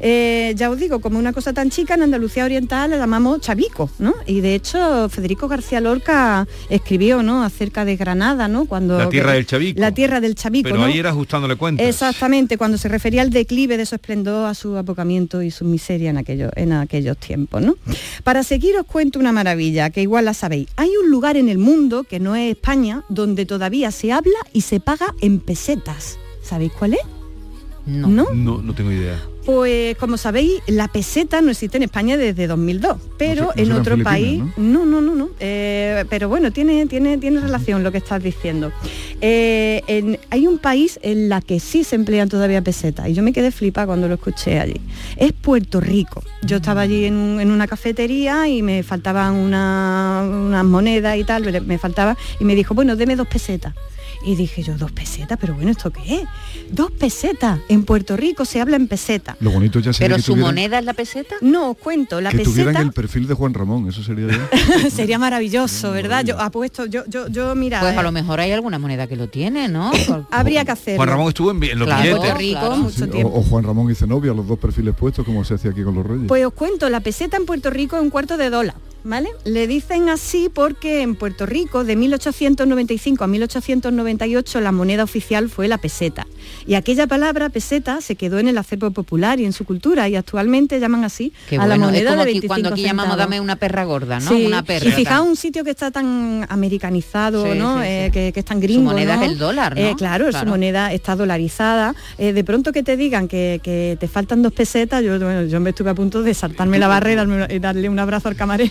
Eh, ya os digo, como una cosa tan chica, en Andalucía Oriental la llamamos chavico, ¿no? Y de hecho Federico García Lorca escribió, ¿no? Acerca de Granada, ¿no? Cuando La tierra del chavico. La tierra del chavico, Pero ¿no? ahí era ajustándole cuentas. Exactamente, cuando se refería al declive de su esplendor, a su apocamiento y su miseria en, aquello- en aquellos tiempos. ¿no? Para seguir os cuento una maravilla, que igual la sabéis. Hay un lugar en el mundo, que no es España, donde todavía se habla y se paga en pesetas. ¿Sabéis cuál es? No. ¿No? No, no tengo idea. Pues como sabéis, la peseta no existe en España desde 2002, pero No se- no en otro país, no, no, no, no. Eh, pero bueno, tiene, tiene, tiene relación lo que estás diciendo. Eh, en- hay un país en la que sí se emplean todavía pesetas y yo me quedé flipa cuando lo escuché allí. Es Puerto Rico. Yo estaba allí en, un- en una cafetería y me faltaban una- unas monedas y tal, me- me faltaba y me dijo, bueno, deme dos pesetas. Y dije yo, dos pesetas, pero bueno, ¿esto qué es? Dos pesetas. En Puerto Rico se habla en peseta. Lo bonito ya sería ¿Pero que su tuvieran, moneda es la peseta? No, os cuento, la que tuvieran peseta el perfil de Juan Ramón, eso sería ya. sería maravilloso, ¿verdad? Yo apuesto, yo, yo, yo, mira, Pues a eh, lo mejor hay alguna moneda que lo tiene, ¿no? habría que hacerlo. Juan Ramón estuvo en, en los Claro, billetes. Puerto Rico, claro. mucho Sí, o, tiempo. o Juan Ramón y Zenobia, los dos perfiles puestos, como se hacía aquí con los reyes. Pues os cuento, la peseta en Puerto Rico es un cuarto de dólar, ¿vale? Le dicen así porque en Puerto Rico de 1895 a 1898 la moneda oficial fue la peseta. Y aquella palabra peseta se quedó en el acervo popular y en su cultura y actualmente llaman así Qué a la moneda es como de aquí, 25 cuando aquí llamamos centavos. dame una perra gorda, ¿no? Sí, Una perra. Y fijaos un sitio que está tan americanizado, Sí, ¿no? sí. Eh, que, que es tan gringo. moneda ¿no? es el dólar, ¿no? Eh, claro, Claro. su moneda está dolarizada. Eh, de pronto que te digan que, que te faltan dos pesetas, yo, bueno, yo me estuve a punto de saltarme la barrera y darle un abrazo al camarero.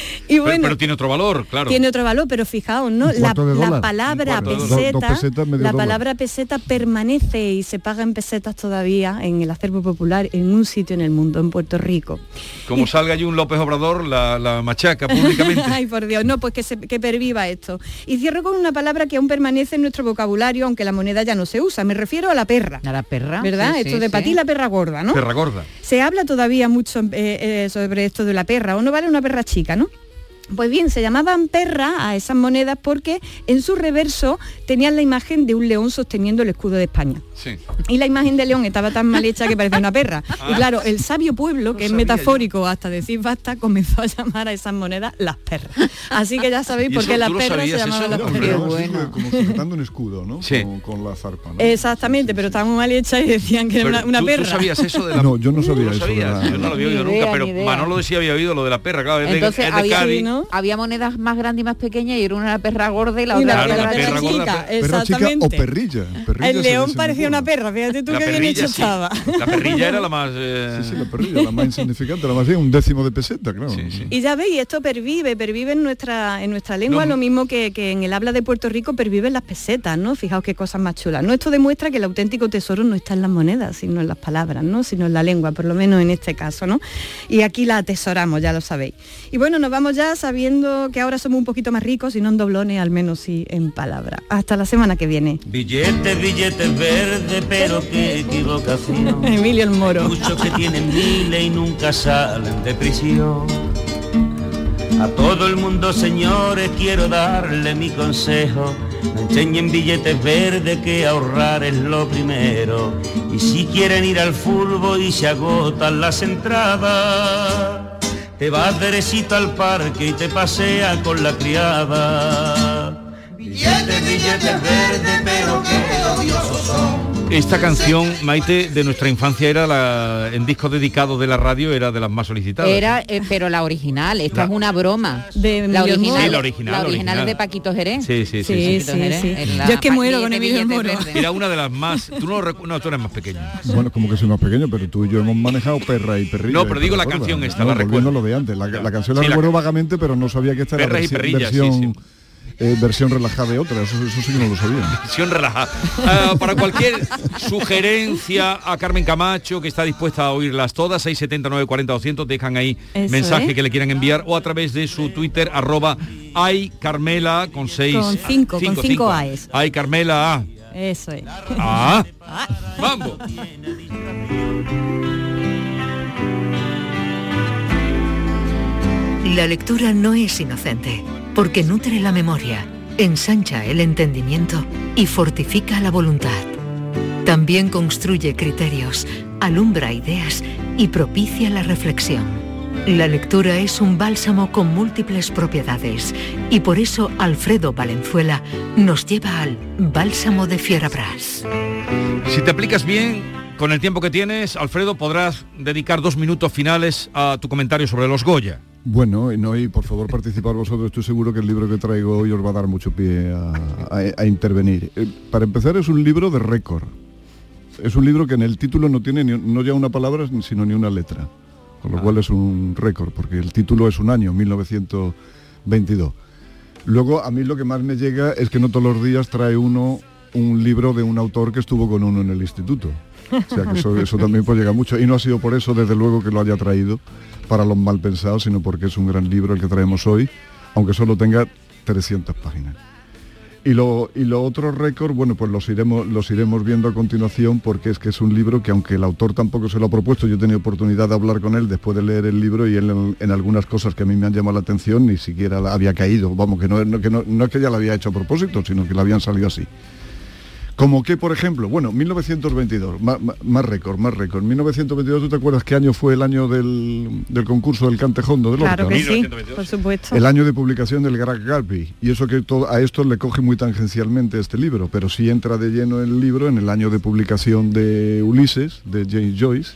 y Pero- bueno. pero, tiene otro valor, claro. Tiene otro valor, pero fijaos, ¿no? La, la palabra peseta, Dos- dos pesetas, medio la dólar. palabra peseta permanece y se paga en pesetas todavía en el acervo popular en un sitio en el mundo, en Puerto Rico. Como salga allí un López Obrador, la, la machaca públicamente. Ay, por Dios, no, pues que, se- que perviva esto. Y cierro con una palabra que aún permanece en nuestro vocabulario, aunque la moneda ya no se usa. Me refiero a la perra. A la perra. ¿Verdad? sí, esto sí, de sí. ti la perra gorda, ¿no? Perra gorda. Se habla todavía mucho eh, eh, sobre esto de la perra, o no vale una perra chica, ¿no? Pues bien, se llamaban perra a esas monedas porque en su reverso tenían la imagen de un león sosteniendo el escudo de España. Sí. Y la imagen de león estaba tan mal hecha que parecía una perra. Y claro, el sabio pueblo, que es yo. metafórico hasta decir basta, comenzó a llamar a esas monedas las perras. Así que ya sabéis ¿Y por qué las perras se llamaban las Hombre, perras. bueno. como sujetando un escudo, ¿no? Sí. Con, con la zarpa, ¿no? Exactamente, pero estaba muy mal hecha y decían que era una, una ¿tú, perra. tú sabías eso de la No, yo no sabía ¿Tú lo eso de sabías? la- Yo no lo había oído idea, nunca, pero. Manolo sí había oído lo de la perra, claro, Entonces es de había, Cádiz. ¿no? había monedas más grandes y más pequeñas y era una perra gorda y la otra la, perra, gorda, Perra chica o exactamente. perrilla. perrilla El león parecía una perra, fíjate tú La qué bien hecho sí. estaba. La perrilla era la más... eh, Sí, sí, la perrilla, la más insignificante, la más bien, un décimo de peseta, claro. Sí, sí. Y ya veis, esto pervive, pervive en nuestra, en nuestra lengua, No. lo mismo que, que en el habla de Puerto Rico perviven las pesetas, ¿no? Fijaos qué cosas más chulas. ¿no? Esto demuestra que el auténtico tesoro no está en las monedas, sino en las palabras, ¿no? Sino en la lengua, por lo menos en este caso, ¿no? Y aquí la atesoramos, ya lo sabéis. Y bueno, nos vamos ya sabiendo que ahora somos un poquito más ricos, y no en doblones, al menos sí en palabras. Hasta la semana que viene. Billetes, billetes verdes verde, pero qué equivocación. Emilio el Moro. Muchos que tienen miles y nunca salen de prisión. A todo el mundo, señores, quiero darle mi consejo. No enseñen billetes verdes que ahorrar es lo primero. Y si quieren ir al fútbol y se agotan las entradas, te vas derechito al parque y te pasea con la criada. Billetes, billetes verdes, pero qué odiosos son. Esta canción, Maite, de nuestra infancia era la, en disco dedicado de la radio, era de las más solicitadas. Era, eh, pero la original, esta La- es una broma. De la original, Sí, la original, la la original es de Paquito Jerez. Sí, sí, sí. Sí, sí. sí, Jerez, sí. en la Yo es que muero con Emilio Moro. Era una de las más... Tú no, no, tú eres más pequeño. Bueno, como que soy más pequeño, pero tú y yo hemos manejado perra y perrilla. No, pero digo la canción esta, No, la recuerdo. lo de antes. La, la canción la la recuerdo vagamente, pero no sabía que esta era Perra y versi- perrilla, sí, versión, eh, versión relajada de otra. Eso, eso sí que no lo sabía. Versión relajada. Ah, para cualquier sugerencia a Carmen Camacho, que está dispuesta a oírlas todas, 679 40 200, dejan ahí Eso mensaje es. que le quieran enviar o a través de su Twitter, arroba ay Carmela con seis... Con cinco, con cinco A's. Ay Carmela A. Eso es. Ah, vamos. La lectura no es inocente, porque nutre la memoria, ensancha el entendimiento y fortifica la voluntad. También construye criterios, alumbra ideas y propicia la reflexión. La lectura es un bálsamo con múltiples propiedades y por eso Alfredo Valenzuela nos lleva al Bálsamo de Fierabras. Si te aplicas bien, con el tiempo que tienes, Alfredo, podrás dedicar dos minutos finales a tu comentario sobre los Goya. Bueno, y no, y por favor participar vosotros, estoy seguro que el libro que traigo hoy os va a dar mucho pie a, a- a intervenir. Eh, para empezar es un libro de récord. Es un libro que en el título no tiene ni- no ya una palabra, sino ni una letra. Con lo cual es un récord, porque el título es un año, 1922. Luego, a mí lo que más me llega es que no todos los días trae uno un libro de un autor que estuvo con uno en el instituto. O sea que eso, también pues llega mucho. Y no ha sido por eso, desde luego, que lo haya traído para los mal pensados, sino porque es un gran libro el que traemos hoy, aunque solo tenga 300 páginas. Y lo, y lo otro récord, bueno, pues los iremos, los iremos viendo a continuación porque es que es un libro que aunque el autor tampoco se lo ha propuesto, yo he tenido oportunidad de hablar con él después de leer el libro y él en, en algunas cosas que a mí me han llamado la atención ni siquiera la había caído. Vamos, que no, que no, no es que ya lo había hecho a propósito, sino que le habían salido así. Como que, por ejemplo, bueno, 1922, más, más récord, más récord. 1922, ¿tú te acuerdas qué año fue el año del, del concurso del Cantejondo? Del Claro Lorca, que no? sí, por supuesto. El año de publicación del Grag Garby. Y eso que todo, a esto le coge muy tangencialmente este libro, pero sí entra de lleno el libro en el año de publicación de Ulises, de James Joyce,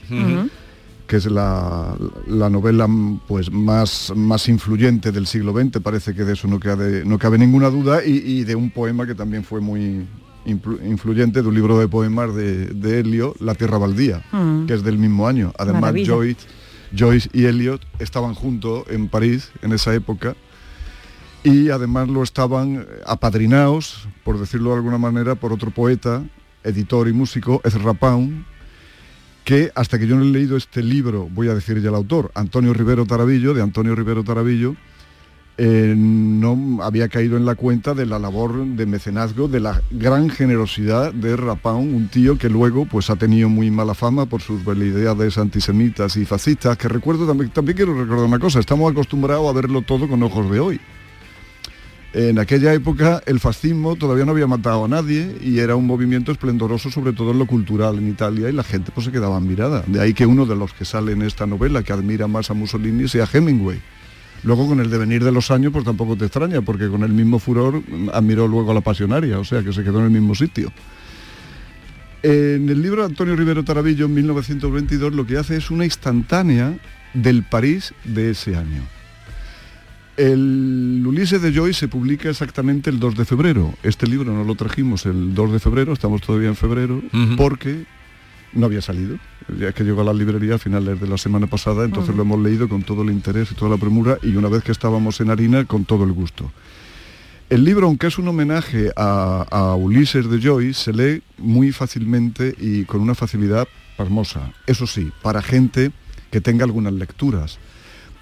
que es la, la novela pues más, más influyente del siglo XX, parece que de eso no cabe, no cabe ninguna duda, y, y de un poema que también fue muy influyente, de un libro de poemas de, de Helio, La Tierra Baldía, Mm. que es del mismo año. Además, Maravilla. Joyce, Joyce y Eliot estaban juntos en París en esa época y además lo estaban eh, apadrinados, por decirlo de alguna manera, por otro poeta, editor y músico, Ezra Pound, que hasta que yo no he leído este libro, voy a decir ya el autor, Antonio Rivero Tarabillo, de Antonio Rivero Tarabillo, eh, no había caído en la cuenta de la labor de mecenazgo, de la gran generosidad de Rapaun, un tío que luego pues ha tenido muy mala fama por sus veleidades antisemitas y fascistas, que recuerdo también, también quiero recordar una cosa, estamos acostumbrados a verlo todo con ojos de hoy. En aquella época el fascismo todavía no había matado a nadie y era un movimiento esplendoroso, sobre todo en lo cultural en Italia, y la gente pues se quedaba mirada. De ahí que uno de los que sale en esta novela, que admira más a Mussolini, sea Hemingway. Luego con el devenir de los años, pues tampoco te extraña, porque con el mismo furor admiró luego a la pasionaria, o sea que se quedó en el mismo sitio. En el libro de Antonio Rivero Tarabillo, en 1922, lo que hace es una instantánea del París de ese año. El Ulises de Joyce se publica exactamente el 2 de febrero. Este libro no lo trajimos el 2 de febrero, estamos todavía en febrero, porque no había salido. Ya que llegó a la librería a finales de la semana pasada, entonces Ujú. lo hemos leído con todo el interés y toda la premura y una vez que estábamos en harina, con todo el gusto. El libro, aunque es un homenaje a, a Ulises de Joyce, se lee muy fácilmente y con una facilidad pasmosa. Eso sí, para gente que tenga algunas lecturas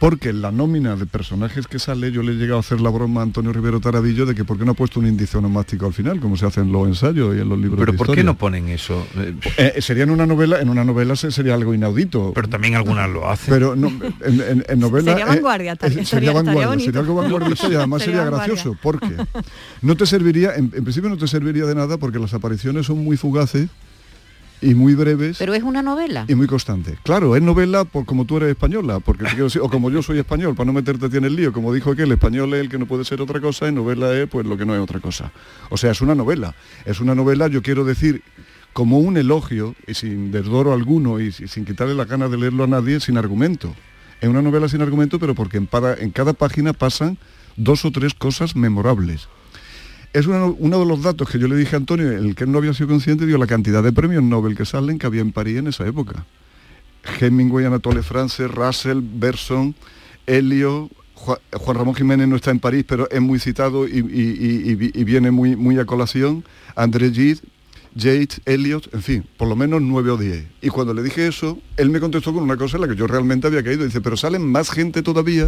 porque la nómina de personajes que sale, yo le he llegado a hacer la broma a Antonio Rivero Tarabillo de que por qué no ha puesto un índice onomástico al final, como se hace en los ensayos y en los libros Pero de ¿por qué no ponen eso? Eh, Eh, sería en una novela, en una novela se- sería algo inaudito. Pero también algunas lo hacen. Pero no, en, en- en novela Sería eh, vanguardia, eh, estaría- sería vanguardia, sería algo vanguardista y además Sería sería, vanguardia. gracioso, porque no te serviría, en, en principio no te serviría de nada porque las apariciones son muy fugaces y muy breves Pero es una novela. y muy constantes. Claro, es novela por como tú eres española, porque te quiero decir, o como yo soy español, para no meterte en el lío, como dijo que el español es el que no puede ser otra cosa y novela es pues lo que no es otra cosa. O sea, es una novela. Es una novela, yo quiero decir, como un elogio, y sin desdoro alguno, y si- sin quitarle la gana de leerlo a nadie, sin argumento. Es una novela sin argumento, pero porque en, para- en cada página pasan dos o tres cosas memorables. Es uno, de los datos que yo le dije a Antonio, el que no había sido consciente, dio la cantidad de premios Nobel que salen que había en París en esa época. Hemingway, Anatole France, Russell, Berson, Helio, Juan, Ramón Jiménez no está en París, pero es muy citado y, y- y- y vi- y viene muy, muy a colación. André Gide, Yates, Elliot, en fin, por lo menos nueve o diez. Y cuando le dije eso, él me contestó con una cosa en la que yo realmente había caído. Dice, pero salen más gente todavía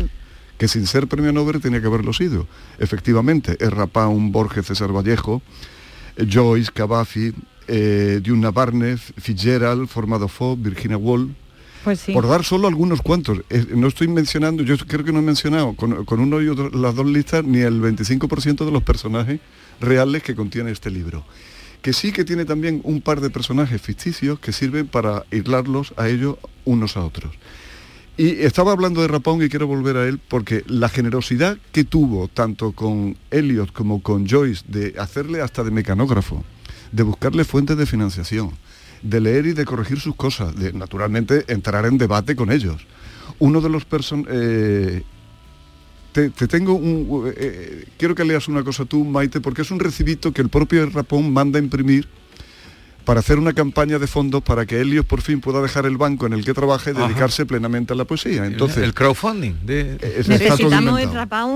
que sin ser premio Nobel tenía que haberlo sido. Efectivamente, es Rapán, Borges, César Vallejo, eh, Joyce, Cavafi, eh, Duna Barnes, Fitzgerald, Formado Fo, Virginia Woolf, Pues sí. por dar solo algunos cuantos. Eh, no estoy mencionando, yo creo que no he mencionado con, con uno y otro, las dos listas ni el 25% de los personajes reales que contiene este libro. Que sí que tiene también un par de personajes ficticios que sirven para aislarlos a ellos unos a otros. Y estaba hablando de Rapón y quiero volver a él porque la generosidad que tuvo tanto con Elliot como con Joyce de hacerle hasta de mecanógrafo, de buscarle fuentes de financiación, de leer y de corregir sus cosas, de naturalmente entrar en debate con ellos. Uno de los personajes... te, te tengo un... eh, quiero que leas una cosa tú, Maite, porque es un recibito que el propio Rapón manda imprimir para hacer una campaña de fondos para que Helios por fin pueda dejar el banco en el que trabaja y Ajá. dedicarse plenamente a la poesía. Entonces, el crowdfunding de... es- está todo Necesitamos el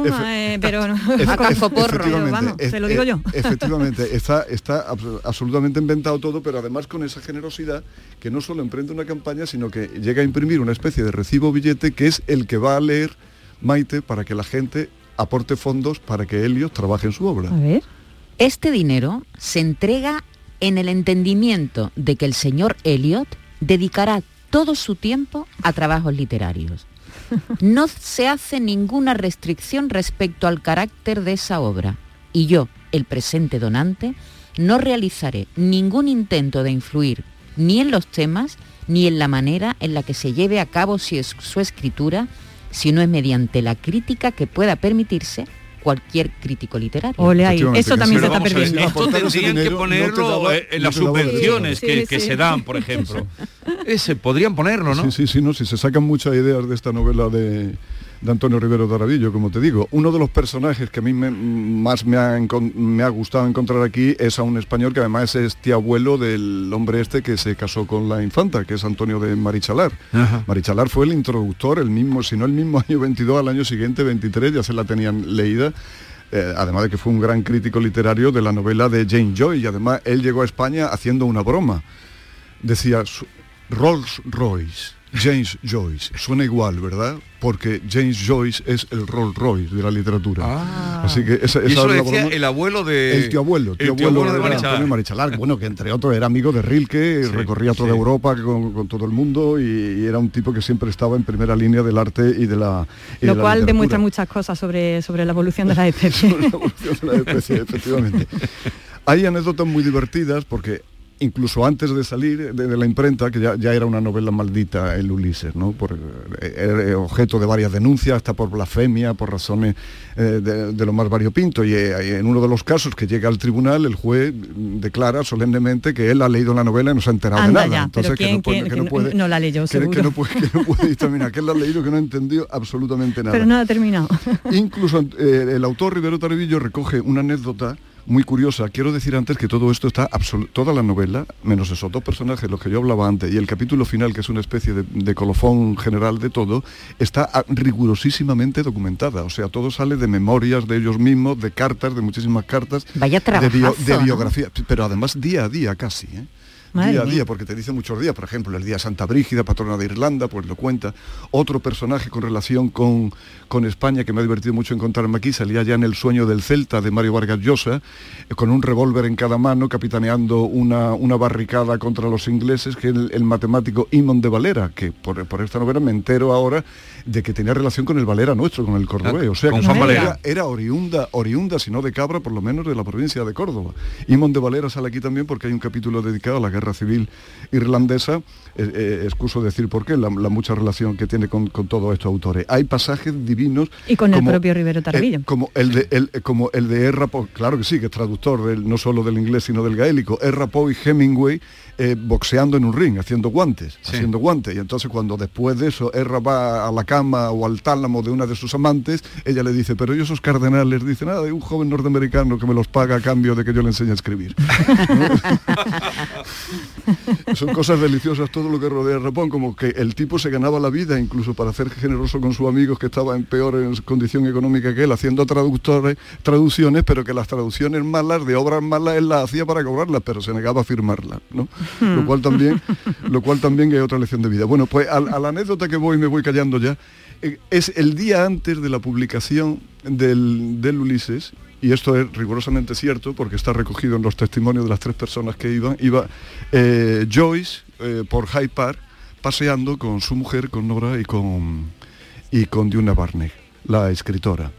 Efe- eh, pero no, es- te lo digo yo. Efectivamente, está, está abs- absolutamente inventado todo, pero además con esa generosidad que no solo emprende una campaña, sino que llega a imprimir una especie de recibo billete que es el que va a leer Maite para que la gente aporte fondos para que Helios trabaje en su obra. ver. Este dinero se entrega en el entendimiento de que el señor Elliot dedicará todo su tiempo a trabajos literarios. No se hace ninguna restricción respecto al carácter de esa obra y yo, el presente donante, no realizaré ningún intento de influir ni en los temas ni en la manera en la que se lleve a cabo si su escritura, sino es mediante la crítica que pueda permitirse cualquier crítico literario. Ole ahí, eso también se está perdiendo. Esto tendrían que ponerlo daba- eh, en las subvenciones Sí, que, sí, que sí. se dan, por ejemplo. Ese, podrían ponerlo, ¿no? Sí, sí, sí, no, si se sacan muchas ideas de esta novela de, de Antonio Rivero Tarabillo, como te digo. Uno de los personajes que a mí me- más me ha, encon- me ha gustado encontrar aquí es a un español que además es tío abuelo del hombre este que se casó con la infanta, que es Antonio de Marichalar. Ajá. Marichalar fue el introductor, el mismo, si no el mismo año 22, al año siguiente, 23, ya se la tenían leída. eh, además de que fue un gran crítico literario de la novela de Jane Joy, y además él llegó a España haciendo una broma. Decía, Rolls Royce, James Joyce, suena igual, ¿verdad? Porque James Joyce es el Rolls Royce de la literatura. Ah. Así que esa, Y esa eso lo la decía el abuelo de... El tío abuelo, tío el tío abuelo, abuelo de de Marichalar. Antonio Marichalar, bueno, que entre otros era amigo de Rilke, Sí, recorría toda sí. Europa con, con todo el mundo y, y era un tipo que siempre estaba en primera línea del arte y de la y Lo la cual demuestra muchas cosas sobre, sobre la evolución de las especies. la evolución de la especie, efectivamente. Hay anécdotas muy divertidas porque incluso antes de salir de, de la imprenta, que ya, ya era una novela maldita el Ulises, ¿no? Por, era objeto de varias denuncias, hasta por blasfemia, por razones eh, de, de lo más variopinto. Y eh, en uno de los casos que llega al tribunal, el juez declara solemnemente que él ha leído la novela y no se ha enterado Anda de nada. ya, Entonces, pero que ¿quién, no puede- quién- que no puede- no la leyó, que, seguro. que no puede, que no puede dictaminar, que él la ha leído, que no ha entendido absolutamente nada. Pero no ha terminado. Incluso eh, el autor Rivero Tarabillo recoge una anécdota muy curiosa. Quiero decir antes que todo esto está, toda la novela, menos esos dos personajes, los que yo hablaba antes, y el capítulo final, que es una especie de, de colofón general de todo, está ah, rigurosísimamente documentada. O sea, todo sale de memorias de ellos mismos, de cartas, de muchísimas cartas, Vaya de, bio- trabajazo, de ¿no? biografía, pero además día a día casi. ¿eh? Madre día a día, porque te dice muchos días, por ejemplo, el día Santa Brígida, patrona de Irlanda, pues lo cuenta. Otro personaje con relación con, con España que me ha divertido mucho encontrarme aquí, salía ya en El sueño del Celta de Mario Vargas Llosa, eh, con un revólver en cada mano, capitaneando una, una barricada contra los ingleses, que es el, el matemático Imon de Valera, que por, por esta novela me entero ahora de que tenía relación con el Valera nuestro, con el cordobés. O sea, con que era- Valera. era oriunda, oriunda, si no de Cabra, por lo menos de la provincia de Córdoba. Imón de Valera sale aquí también porque hay un capítulo dedicado a la guerra civil irlandesa. Eh, eh, excuso decir por qué, la, la mucha relación que tiene con, con todos estos autores. Hay pasajes divinos. Y con el propio Rivero Tarvillo. eh, como el de el, eh, como el de Erra Poe, claro que sí, que es traductor del- no solo del inglés sino del gaélico, Erra Poe y Hemingway eh, boxeando en un ring, haciendo guantes, haciendo guantes. Y entonces cuando después de eso Erra va a la cama o al tálamo de una de sus amantes, ella le dice, pero yo esos cardenales, dice, nada, de un joven norteamericano que me los paga a cambio de que yo le enseñe a escribir. Son cosas deliciosas todo lo que rodea a Rapón, como que el tipo se ganaba la vida incluso para ser generoso con sus amigos que estaba en peor en condición económica que él, haciendo traductores, traducciones, pero que las traducciones malas, de obras malas, él las hacía para cobrarlas, pero se negaba a firmarlas, ¿no? Lo cual también, lo cual también es otra lección de vida. Bueno, pues a, a la anécdota que voy, me voy callando ya, eh, es el día antes de la publicación del, del Ulises, y esto es rigurosamente cierto porque está recogido en los testimonios de las tres personas que iban, iba eh, Joyce eh, por Hyde Park paseando con su mujer, con Nora y con, y con Diana Barney, la escritora.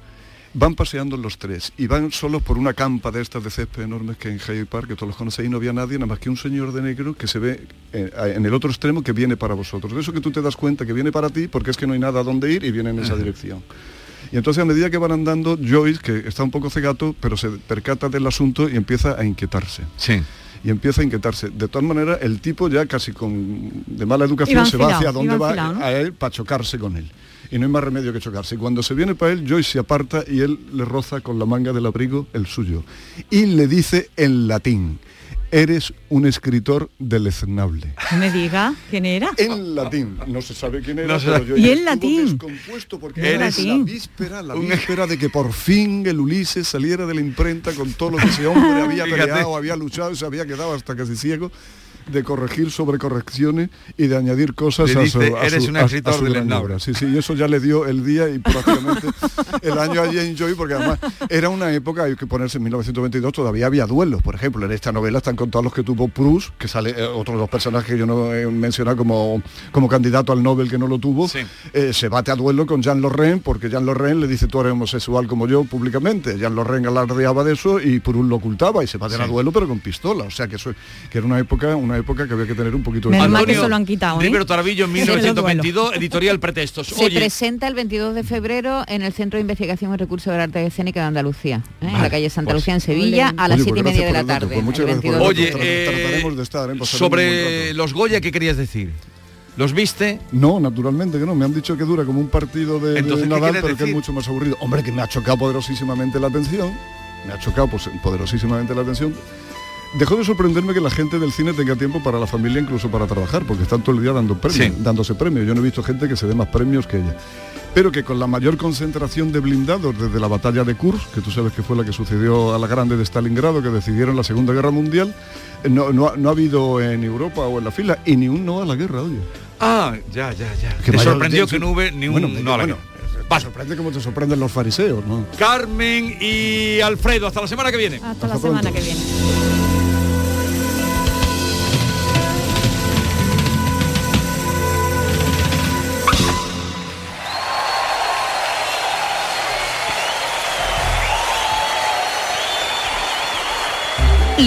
Van paseando los tres y van solos por una campa de estas de césped enormes que en Hyde Park, que todos los conocéis, no había nadie, nada más que un señor de negro que se ve eh, en el otro extremo que viene para vosotros. De eso que tú te das cuenta que viene para ti porque es que no hay nada a dónde ir y viene en esa dirección. Y entonces a medida que van andando, Joyce, que está un poco cegato, pero se percata del asunto y empieza a inquietarse. Sí. Y empieza a inquietarse. De todas maneras, el tipo ya casi con de mala educación se va hacia donde iba va a él para chocarse con él. Y no hay más remedio que chocarse. Y cuando se viene para él, Joyce se aparta y él le roza con la manga del abrigo el suyo. Y le dice en latín, eres un escritor deleznable. No me diga quién era. En latín, no se sabe quién era, No pero yo Y en latín. descompuesto porque latín. la víspera, la víspera de que por fin el Ulises saliera de la imprenta con todo lo que ese hombre había peleado, había luchado y se había quedado hasta casi ciego de corregir sobre correcciones y de añadir cosas Le a su, a "Eres su- un a- a escritor gran deleznable". obra. Sí, sí, y eso ya le dio el día y prácticamente el año a Jane Joy, porque además era una época, hay que ponerse en 1922, todavía había duelos. Por ejemplo, en esta novela están contados los que tuvo Proust, que sale eh, otro de los personajes que yo no he mencionado como, como candidato al Nobel que no lo tuvo, eh, se bate a duelo con Jean Lorrain, porque Jean Lorrain le dice tú eres homosexual como yo públicamente. Jean Lorrain alardeaba de eso y Proust lo ocultaba y se baten a Sí. duelo pero con pistola. O sea que eso que era una época, una época que había que tener un poquito de Menos mal que eso lo han quitado, ¿eh? Rivero Tarabillo en Sí, los 1922, editorial Pretextos. Se Oye, presenta el 22 de febrero en el Centro de Investigación y Recursos del Arte Escénica de Andalucía, ¿eh? en la calle Santa pues, Lucía, en Sevilla, a las Oye, siete y pues media de la tarde. pues muchas gracias por 22 el de dato. Oye, eh, trataremos de estar, ¿eh? Sobre los Goya, ¿qué querías decir? ¿Los viste? No, naturalmente que no. Me han dicho que dura como un partido de, de Entonces, ¿qué Nadal, pero que es decir? mucho más aburrido. Hombre, que me ha chocado poderosísimamente la atención. Me ha chocado pues, poderosísimamente la atención. Dejó de sorprenderme que la gente del cine tenga tiempo para la familia, incluso para trabajar, porque están todo el día dando premios, Sí. dándose premios. Yo no he visto gente que se dé más premios que ella. Pero que con la mayor concentración de blindados desde la batalla de Kursk, que tú sabes que fue la que sucedió a la grande de Stalingrado, que decidieron la Segunda Guerra Mundial, eh, no, no ha- no ha habido en Europa o en la fila, y ni un no a la guerra, oye. Ah, ya, ya, ya. Que sorprendió que no hubo ni un Bueno, no a la bueno, guerra. Te sorprende como te sorprenden los fariseos, ¿no? Carmen y Alfredo, hasta la semana que viene. Hasta la semana que viene.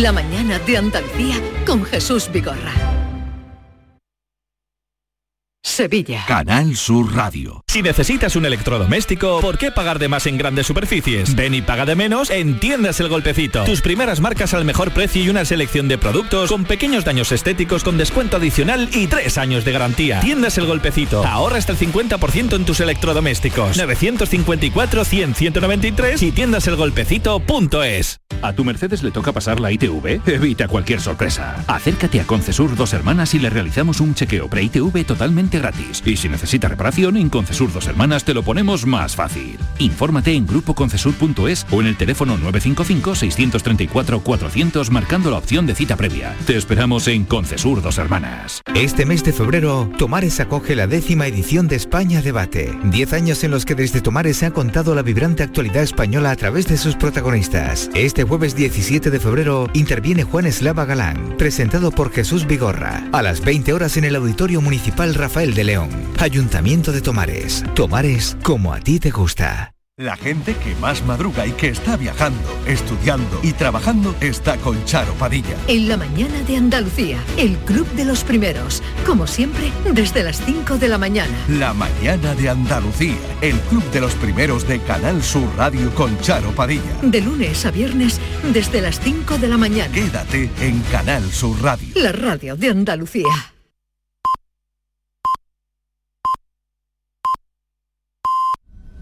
La mañana de Andalucía con Jesús Vigorra. Sevilla. Canal Sur Radio. Si necesitas un electrodoméstico, ¿por qué pagar de más en grandes superficies? Ven y paga de menos en Tiendas El Golpecito. Tus primeras marcas al mejor precio y una selección de productos con pequeños daños estéticos con descuento adicional y tres años de garantía. Tiendas El Golpecito. Ahorra hasta el 50% en tus electrodomésticos. 954-100-193 y tiendaselgolpecito.es. ¿A tu Mercedes le toca pasar la ITV? Evita cualquier sorpresa. Acércate a Concesur Dos Hermanas y le realizamos un chequeo pre-ITV totalmente gratis. Y si necesita reparación, en Concesur Dos Hermanas te lo ponemos más fácil. Infórmate en grupoconcesur.es o en el teléfono 955-634-400 marcando la opción de cita previa. Te esperamos en Concesur Dos Hermanas. Este mes de febrero, Tomares acoge la décima edición de España Debate. Diez años en los que desde Tomares se ha contado la vibrante actualidad española a través de sus protagonistas. Este jueves 17 de febrero interviene Juan Eslava Galán, presentado por Jesús Vigorra, a las 20 horas en el Auditorio Municipal Rafael de León. Ayuntamiento de Tomares. Tomares como a ti te gusta. La gente que más madruga y que está viajando, estudiando y trabajando está con Charo Padilla. En la mañana de Andalucía, el Club de los Primeros, como siempre, desde las 5 de la mañana. La mañana de Andalucía, el Club de los Primeros de Canal Sur Radio con Charo Padilla. De lunes a viernes, desde las 5 de la mañana. Quédate en Canal Sur Radio. La radio de Andalucía.